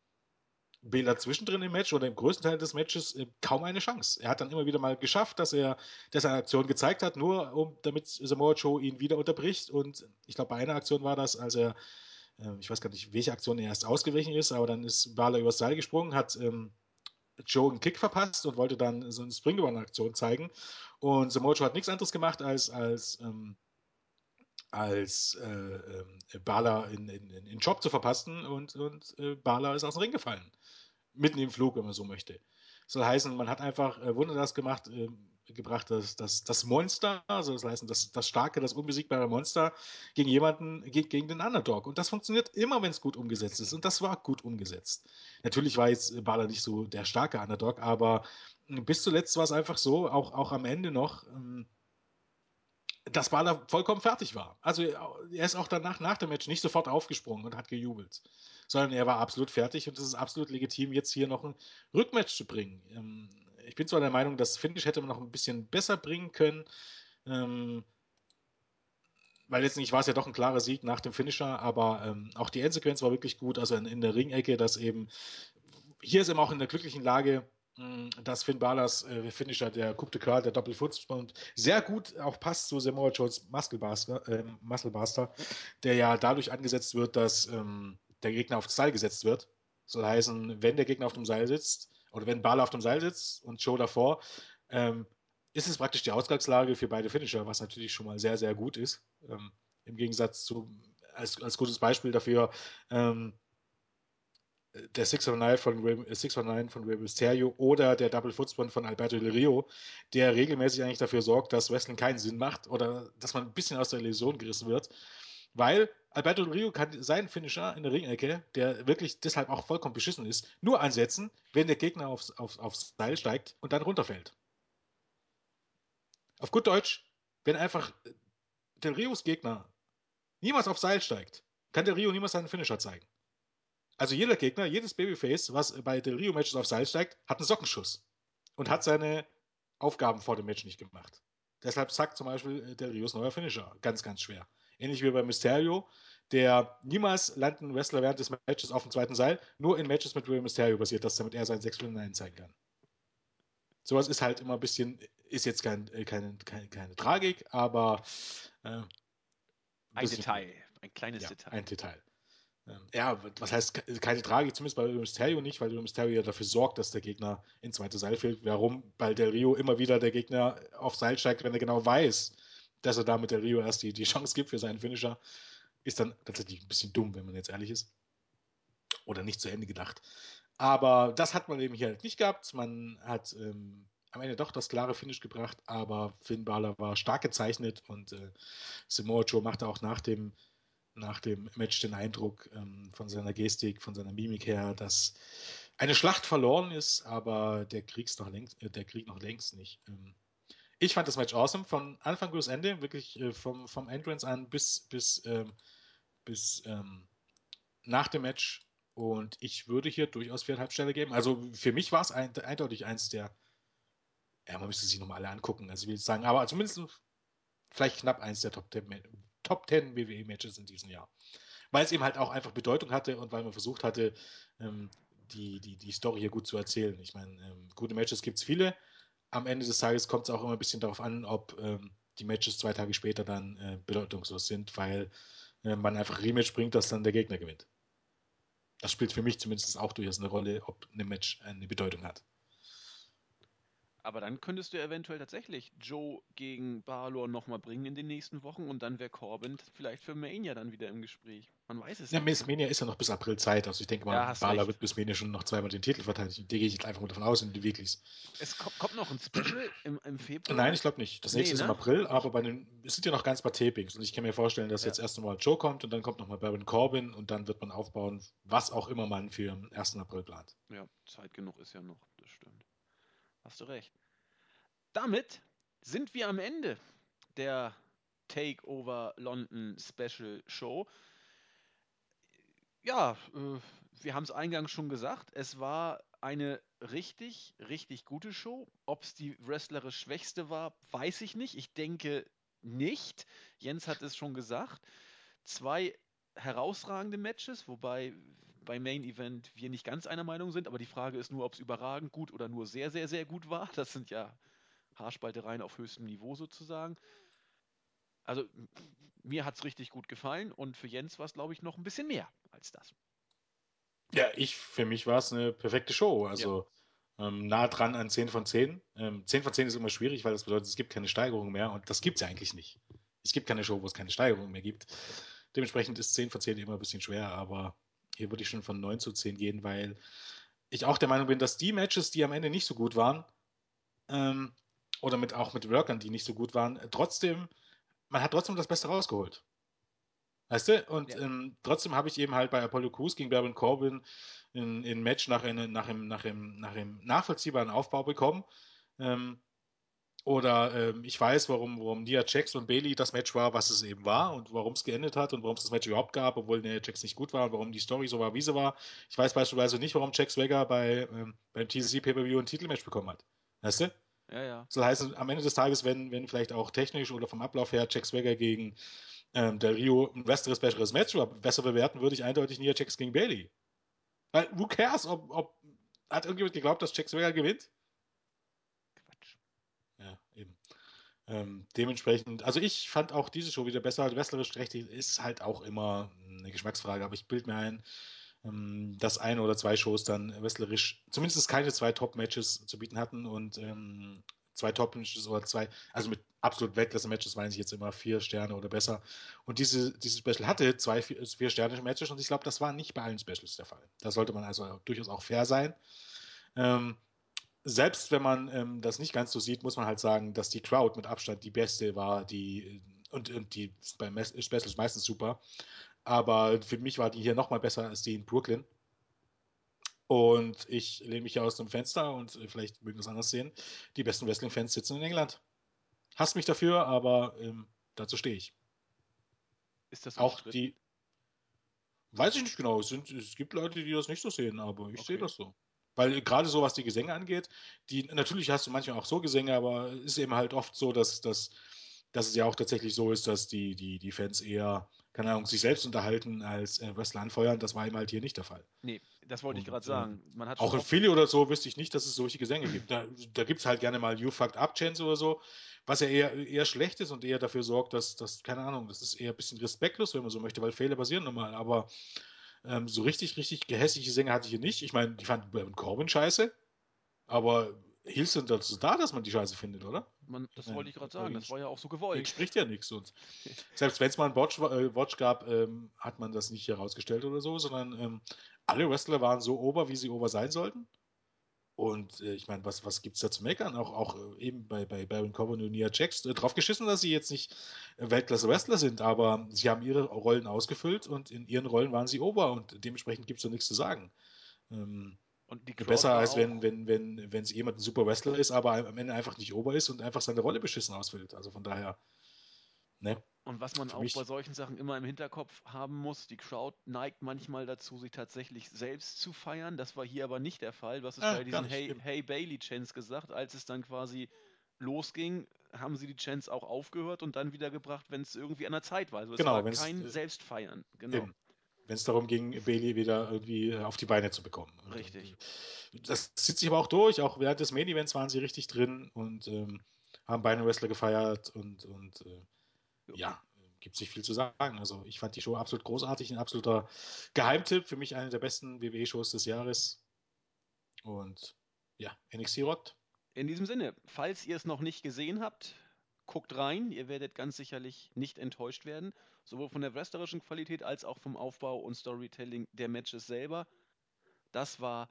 Bela zwischendrin im Match oder im größten Teil des Matches äh, kaum eine Chance. Er hat dann immer wieder mal geschafft, dass er dass er eine Aktion gezeigt hat, nur um, damit Samoa Joe ihn wieder unterbricht. Und ich glaube, bei einer Aktion war das, als er ähm, ich weiß gar nicht, welche Aktion er erst ausgewichen ist, aber dann ist Balor übers Seil gesprungen, hat ähm, Joe einen Kick verpasst und wollte dann so eine Springboard-Aktion zeigen. Und Samoa Joe hat nichts anderes gemacht, als, als, ähm, als äh, äh, Bala in, in, in Job zu verpassen und, und äh, Bala ist aus dem Ring gefallen. Mitten im Flug, wenn man so möchte. Soll heißen, man hat einfach äh, Wunder das gemacht, äh, gebracht, dass, dass das Monster, also das heißt, das, das starke, das unbesiegbare Monster gegen jemanden, gegen, gegen den Underdog. Und das funktioniert immer, wenn es gut umgesetzt ist. Und das war gut umgesetzt. Natürlich war jetzt Bala nicht so der starke Underdog, aber bis zuletzt war es einfach so, auch, auch am Ende noch, ähm, dass Bala vollkommen fertig war. Also er ist auch danach, nach dem Match, nicht sofort aufgesprungen und hat gejubelt, sondern er war absolut fertig und es ist absolut legitim, jetzt hier noch ein Rückmatch zu bringen. Ich bin zwar der Meinung, das Finish hätte man noch ein bisschen besser bringen können, ähm, weil letztendlich war es ja doch ein klarer Sieg nach dem Finisher, aber ähm, auch die Endsequenz war wirklich gut, also in, in der Ringecke, dass eben, hier ist eben auch in der glücklichen Lage, hm, dass Finn Balors äh, Finisher, der Coupe de Card, der Doppelfußbund, sehr gut auch passt zu Samoa Jones Musclebuster, äh, der ja dadurch angesetzt wird, dass ähm, der Gegner aufs Seil gesetzt wird. Soll heißen, wenn der Gegner auf dem Seil sitzt, oder wenn Balor auf dem Seil sitzt und Joe davor, ähm, ist es praktisch die Ausgangslage für beide Finisher, was natürlich schon mal sehr, sehr gut ist. Ähm, Im Gegensatz zu, als, als gutes Beispiel dafür, ähm, der 609 von, Rey, 609 von Rey Mysterio oder der Double Footspin von Alberto Del Rio, der regelmäßig eigentlich dafür sorgt, dass Wrestling keinen Sinn macht oder dass man ein bisschen aus der Illusion gerissen wird. Weil Alberto Del Rio kann seinen Finisher in der Ringecke, der wirklich deshalb auch vollkommen beschissen ist, nur einsetzen, wenn der Gegner aufs, aufs, aufs Seil steigt und dann runterfällt. Auf gut Deutsch, wenn einfach Del Rios Gegner niemals aufs Seil steigt, kann Del Rio niemals seinen Finisher zeigen. Also jeder Gegner, jedes Babyface, was bei Del Rio Matches aufs Seil steigt, hat einen Sockenschuss und hat seine Aufgaben vor dem Match nicht gemacht. Deshalb zackt zum Beispiel Del Rios neuer Finisher ganz, ganz schwer. Ähnlich wie bei Mysterio, der niemals landen Wrestler während des Matches auf dem zweiten Seil, nur in Matches mit Rey Mysterio passiert das, damit er seinen 6 9 zeigen kann. Sowas ist halt immer ein bisschen, ist jetzt kein, äh, keine, keine, keine Tragik, aber äh, ein, ein Detail, ein kleines ja, Detail. Ein Detail. Ähm, ja, was heißt keine Tragik, zumindest bei Mysterio nicht, weil Mysterio ja dafür sorgt, dass der Gegner ins zweite Seil fällt. Warum? Weil Del Rio immer wieder der Gegner auf Seil steigt, wenn er genau weiß, dass er damit der Rio erst die, die Chance gibt für seinen Finisher, ist dann tatsächlich ein bisschen dumm, wenn man jetzt ehrlich ist. Oder nicht zu Ende gedacht. Aber das hat man eben hier halt nicht gehabt. Man hat ähm, am Ende doch das klare Finish gebracht, aber Finn Balor war stark gezeichnet und äh, Samoa Joe machte auch nach dem, nach dem Match den Eindruck ähm, von seiner Gestik, von seiner Mimik her, dass eine Schlacht verloren ist, aber der, Krieg's noch längst, äh, der Krieg noch längst nicht. Ähm, ich fand das Match awesome, von Anfang bis Ende, wirklich äh, vom, vom Entrance an bis, bis, ähm, bis ähm, nach dem Match. Und ich würde hier durchaus viereinhalb Sterne geben. Also für mich war es ein, eindeutig eins der, ja, man müsste sich nochmal alle angucken, also ich will sagen, aber zumindest vielleicht knapp eins der Top 10, Top 10 WWE-Matches in diesem Jahr. Weil es eben halt auch einfach Bedeutung hatte und weil man versucht hatte, ähm, die, die, die Story hier gut zu erzählen. Ich meine, ähm, gute Matches gibt es viele. Am Ende des Tages kommt es auch immer ein bisschen darauf an, ob ähm, die Matches zwei Tage später dann äh, bedeutungslos sind, weil äh, man einfach Rematch bringt, dass dann der Gegner gewinnt. Das spielt für mich zumindest auch durchaus eine Rolle, ob ein Match eine Bedeutung hat. Aber dann könntest du eventuell tatsächlich Joe gegen Balor nochmal bringen in den nächsten Wochen und dann wäre Corbin vielleicht für Mania dann wieder im Gespräch. Man weiß es ja, nicht. Ja, Mania ist ja noch bis April Zeit. Also ich denke mal, ja, Balor wird bis Mania schon noch zweimal den Titel verteidigen. Da gehe ich jetzt einfach mal davon aus, in die Weeklies. Es kommt, kommt noch ein Special im, im Februar? Nein, ich glaube nicht. Das nächste nee, ist ne? im April, aber bei den, es sind ja noch ganz paar Tapings und ich kann mir vorstellen, dass ja. jetzt erst einmal Joe kommt und dann kommt nochmal Baron Corbin und dann wird man aufbauen, was auch immer man für den 1. April plant. Ja, Zeit genug ist ja noch, das stimmt. Hast du recht. Damit sind wir am Ende der Takeover London Special Show. Ja, äh, wir haben es eingangs schon gesagt, es war eine richtig, richtig gute Show. Ob es die wrestlerisch schwächste war, weiß ich nicht. Ich denke nicht. Jens hat es schon gesagt. Zwei herausragende Matches, wobei beim Main Event wir nicht ganz einer Meinung sind, aber die Frage ist nur, ob es überragend gut oder nur sehr, sehr, sehr gut war. Das sind ja Haarspaltereien auf höchstem Niveau sozusagen. Also mir hat es richtig gut gefallen und für Jens war es, glaube ich, noch ein bisschen mehr als das. Ja, ich, für mich war es eine perfekte Show. Also ja. ähm, nah dran an 10 von 10. Ähm, 10 von 10 ist immer schwierig, weil das bedeutet, es gibt keine Steigerung mehr und das gibt es ja eigentlich nicht. Es gibt keine Show, wo es keine Steigerung mehr gibt. Dementsprechend ist 10 von 10 immer ein bisschen schwer, aber hier würde ich schon von 9 zu 10 gehen, weil ich auch der Meinung bin, dass die Matches, die am Ende nicht so gut waren, ähm, oder mit, auch mit Workern, die nicht so gut waren, trotzdem, man hat trotzdem das Beste rausgeholt. Weißt du? Und ja. ähm, trotzdem habe ich eben halt bei Apollo Crews gegen Baron Corbin ein, ein Match nach, eine, nach, einem, nach, einem, nach einem nachvollziehbaren Aufbau bekommen. Ähm, oder ähm, ich weiß, warum, warum Nia Jax und Bailey das Match war, was es eben war und warum es geendet hat und warum es das Match überhaupt gab, obwohl Nia Jax nicht gut war und warum die Story so war, wie sie war. Ich weiß beispielsweise nicht, warum Jack Swagger bei, ähm, beim TCC Pay-Per-View ein Titelmatch bekommen hat. Weißt du? Ja, ja. Das heißt, am Ende des Tages, wenn, wenn vielleicht auch technisch oder vom Ablauf her Jack Swagger gegen ähm, Del Rio ein besseres, besseres Match oder besser bewerten, würde ich eindeutig Nia Jax gegen Bailey. Weil, who cares, ob, ob hat irgendjemand geglaubt, dass Jack Swagger gewinnt? Quatsch. Ja, eben. Ähm, dementsprechend, also ich fand auch diese Show wieder besser. Wrestlerisch trächtig ist halt auch immer eine Geschmacksfrage, aber ich bild mir ein, ähm, dass eine oder zwei Shows dann wrestlerisch zumindest keine zwei Top-Matches zu bieten hatten und ähm, zwei Top-Matches oder zwei, also mit absolut Weltklasse-Matches meine ich jetzt immer vier Sterne oder besser. Und diese, dieses Special hatte zwei Vier-Sterne-Matches und ich glaube, das war nicht bei allen Specials der Fall. Da sollte man also durchaus auch fair sein. Ähm, selbst wenn man ähm, das nicht ganz so sieht, muss man halt sagen, dass die Crowd mit Abstand die beste war, die und, und die beim Specials meistens super. Aber für mich war die hier nochmal besser als die in Brooklyn. Und ich lehne mich hier aus dem Fenster und vielleicht mögen das anders sehen. Die besten Wrestling-Fans sitzen in England. Hasst mich dafür, aber ähm, dazu stehe ich. Ist das auch die? Weiß ich nicht genau. Es, sind, es gibt Leute, die das nicht so sehen, aber ich okay. sehe das so. Weil gerade so, was die Gesänge angeht, die natürlich hast du manchmal auch so Gesänge, aber es ist eben halt oft so, dass, dass, dass es ja auch tatsächlich so ist, dass die, die, die Fans eher keine Ahnung, sich selbst unterhalten als äh, Wrestler anfeuern. Das war ihm halt hier nicht der Fall. Nee, das wollte ich gerade sagen. Man hat auch in Philly oder so wüsste ich nicht, dass es solche Gesänge gibt. Da, da gibt es halt gerne mal You Fucked Up Chance oder so, was ja eher, eher schlecht ist und eher dafür sorgt, dass, dass, keine Ahnung, das ist eher ein bisschen respektlos, wenn man so möchte, weil Fehler passieren normal. Aber ähm, so richtig, richtig gehässliche Sänger hatte ich hier nicht. Ich meine, die fanden Corbin scheiße, aber Heels sind dazu da, dass man die Scheiße findet, oder? Man, das ja, wollte ich gerade sagen, das war ja auch so gewollt. Spricht ja nichts. Und selbst wenn es mal einen Watch, äh, Watch gab, ähm, hat man das nicht herausgestellt oder so, sondern ähm, alle Wrestler waren so ober, wie sie ober sein sollten. Und äh, ich meine, was, was gibt es da zu meckern? Auch, auch äh, eben bei, bei Baron Corbin und Nia Jax äh, drauf geschissen, dass sie jetzt nicht Weltklasse-Wrestler sind, aber sie haben ihre Rollen ausgefüllt und in ihren Rollen waren sie ober und dementsprechend gibt es da nichts zu sagen. Ähm, Und die Crowd Besser als auch, wenn, wenn, wenn, wenn es jemand ein super Wrestler ist, aber am Ende einfach nicht ober ist und einfach seine Rolle beschissen ausfüllt. Also von daher, ne? Und was man Für auch bei solchen Sachen immer im Hinterkopf haben muss, die Crowd neigt manchmal dazu, sich tatsächlich selbst zu feiern. Das war hier aber nicht der Fall. Hast es Ah, bei diesen Hey, hey Bailey Chants gesagt. Als es dann quasi losging, haben sie die Chants auch aufgehört und dann wieder gebracht, wenn es irgendwie an der Zeit war. Also es Genau, war kein äh, Selbstfeiern. Genau. Wenn es darum ging, Bailey wieder irgendwie äh, auf die Beine zu bekommen. Richtig. Und, das zieht sich aber auch durch. Auch während des Main Events waren sie richtig drin und ähm, haben beide Wrestler gefeiert und, und äh, Ja. gibt sich viel zu sagen. Also ich fand die Show absolut großartig, ein absoluter Geheimtipp. Für mich eine der besten WWE-Shows des Jahres. Und ja, NXT rockt. In diesem Sinne, falls ihr es noch nicht gesehen habt, guckt rein. Ihr werdet ganz sicherlich nicht enttäuscht werden. Sowohl von der wrestlerischen Qualität als auch vom Aufbau und Storytelling der Matches selber. Das war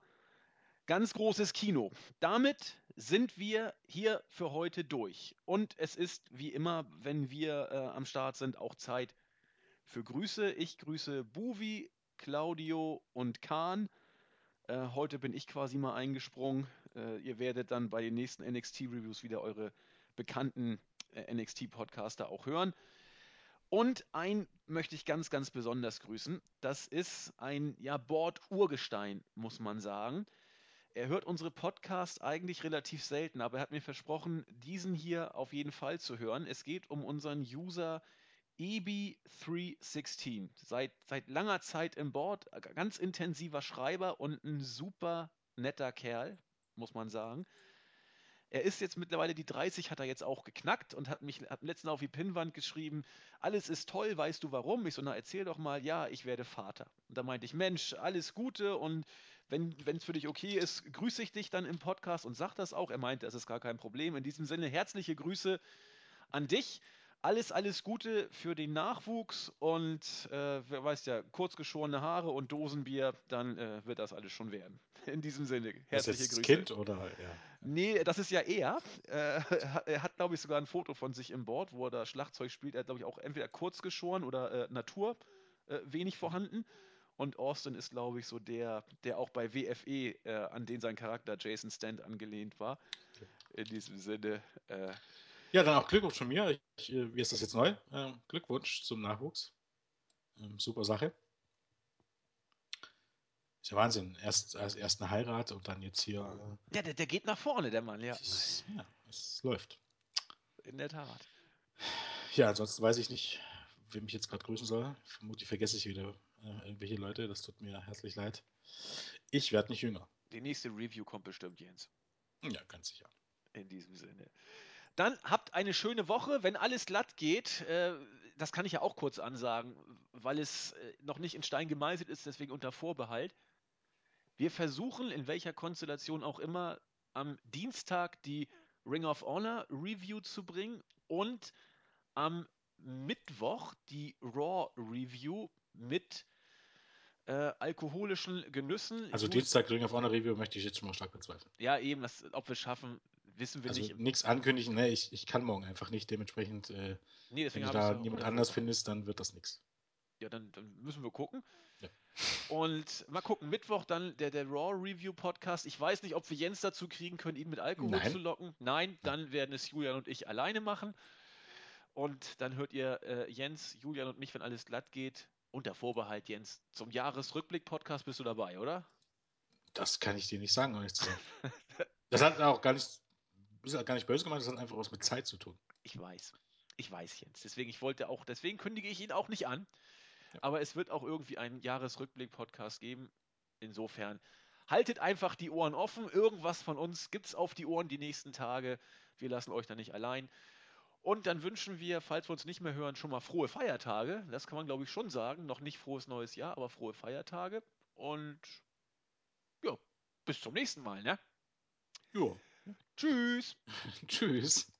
ganz großes Kino. Damit sind wir hier für heute durch. Und es ist wie immer, wenn wir äh, am Start sind, auch Zeit für Grüße. Ich grüße Buvi, Claudio und Kahn. Äh, heute bin ich quasi mal eingesprungen. Äh, ihr werdet dann bei den nächsten NXT-Reviews wieder eure bekannten äh, NXT-Podcaster auch hören. Und einen möchte ich ganz, ganz besonders grüßen. Das ist ein ja, Board-Urgestein, muss man sagen. Er hört unsere Podcasts eigentlich relativ selten, aber er hat mir versprochen, diesen hier auf jeden Fall zu hören. Es geht um unseren User EB316. Seit, seit langer Zeit im Board, ganz intensiver Schreiber und ein super netter Kerl, muss man sagen. Er ist jetzt mittlerweile die 30, hat er jetzt auch geknackt und hat mich hat letztens auf die Pinnwand geschrieben, alles ist toll, weißt du warum? Ich so, na erzähl doch mal, ja, ich werde Vater. Und da meinte ich, Mensch, alles Gute und wenn es für dich okay ist, grüße ich dich dann im Podcast und sag das auch. Er meinte, es ist gar kein Problem. In diesem Sinne, herzliche Grüße an dich. Alles, alles Gute für den Nachwuchs und äh, wer weiß ja, kurzgeschorene Haare und Dosenbier, dann äh, wird das alles schon werden. [laughs] In diesem Sinne, Ist herzliche jetzt Grüße. Kind oder ja. Nee, das ist ja er. Äh, [laughs] er hat, glaube ich, sogar ein Foto von sich im Board, wo er da Schlagzeug spielt. Er hat, glaube ich, auch entweder kurz geschoren oder äh, Natur äh, wenig vorhanden. Und Austin ist, glaube ich, so der, der auch bei WFE, äh, an den sein Charakter Jason Stant angelehnt war. In diesem Sinne, äh, Ja, dann auch Glückwunsch von mir. Ich, äh, wie ist das jetzt neu? Ähm, Glückwunsch zum Nachwuchs. Ähm, super Sache. Ist ja Wahnsinn. Erst, erst, eine Heirat und dann jetzt hier. Äh, ja, der, der geht nach vorne, der Mann, ja. es, ja, es läuft. In der Tat. Ja, ansonsten weiß ich nicht, wem ich jetzt gerade grüßen soll. Vermutlich vergesse ich wieder äh, irgendwelche Leute. Das tut mir herzlich leid. Ich werde nicht jünger. Die nächste Review kommt bestimmt, Jens. Ja, ganz sicher. In diesem Sinne. Dann habt eine schöne Woche. Wenn alles glatt geht, äh, das kann ich ja auch kurz ansagen, weil es äh, noch nicht in Stein gemeißelt ist, deswegen unter Vorbehalt. Wir versuchen, in welcher Konstellation auch immer, am Dienstag die Ring of Honor Review zu bringen und am Mittwoch die Raw Review mit äh, alkoholischen Genüssen. Also Dienstag Ring of Honor Review möchte ich jetzt schon mal stark bezweifeln. Ja, eben, das, ob wir es schaffen, wissen wir Also nicht. nichts ankündigen, ne? Ich, ich kann morgen einfach nicht. Dementsprechend, äh, Nee, wenn du da unter anders findest, dann wird das nichts. Ja, dann, dann müssen wir gucken. Ja. Und mal gucken, Mittwoch dann der, der Raw Review Podcast. Ich weiß nicht, ob wir Jens dazu kriegen können, ihn mit Alkohol Nein. zu locken. Nein, dann werden es Julian und ich alleine machen. Und dann hört ihr äh, Jens, Julian und mich, wenn alles glatt geht. Unter Vorbehalt, Jens. Zum Jahresrückblick-Podcast bist du dabei, oder? Das kann ich dir nicht sagen, um ehrlich zu sein. Das hat auch gar nicht, ist auch gar nicht böse gemeint, das hat einfach was mit Zeit zu tun. Ich weiß. Ich weiß, Jens. Deswegen, ich wollte auch, deswegen kündige ich ihn auch nicht an. Ja. Aber es wird auch irgendwie einen Jahresrückblick-Podcast geben. Insofern, haltet einfach die Ohren offen. Irgendwas von uns gibt es auf die Ohren die nächsten Tage. Wir lassen euch da nicht allein. Und dann wünschen wir, falls wir uns nicht mehr hören, schon mal frohe Feiertage. Das kann man, glaube ich, schon sagen. Noch nicht frohes neues Jahr, aber frohe Feiertage. Und ja, bis zum nächsten Mal, ne? Jo. Tschüss. [laughs] Tschüss.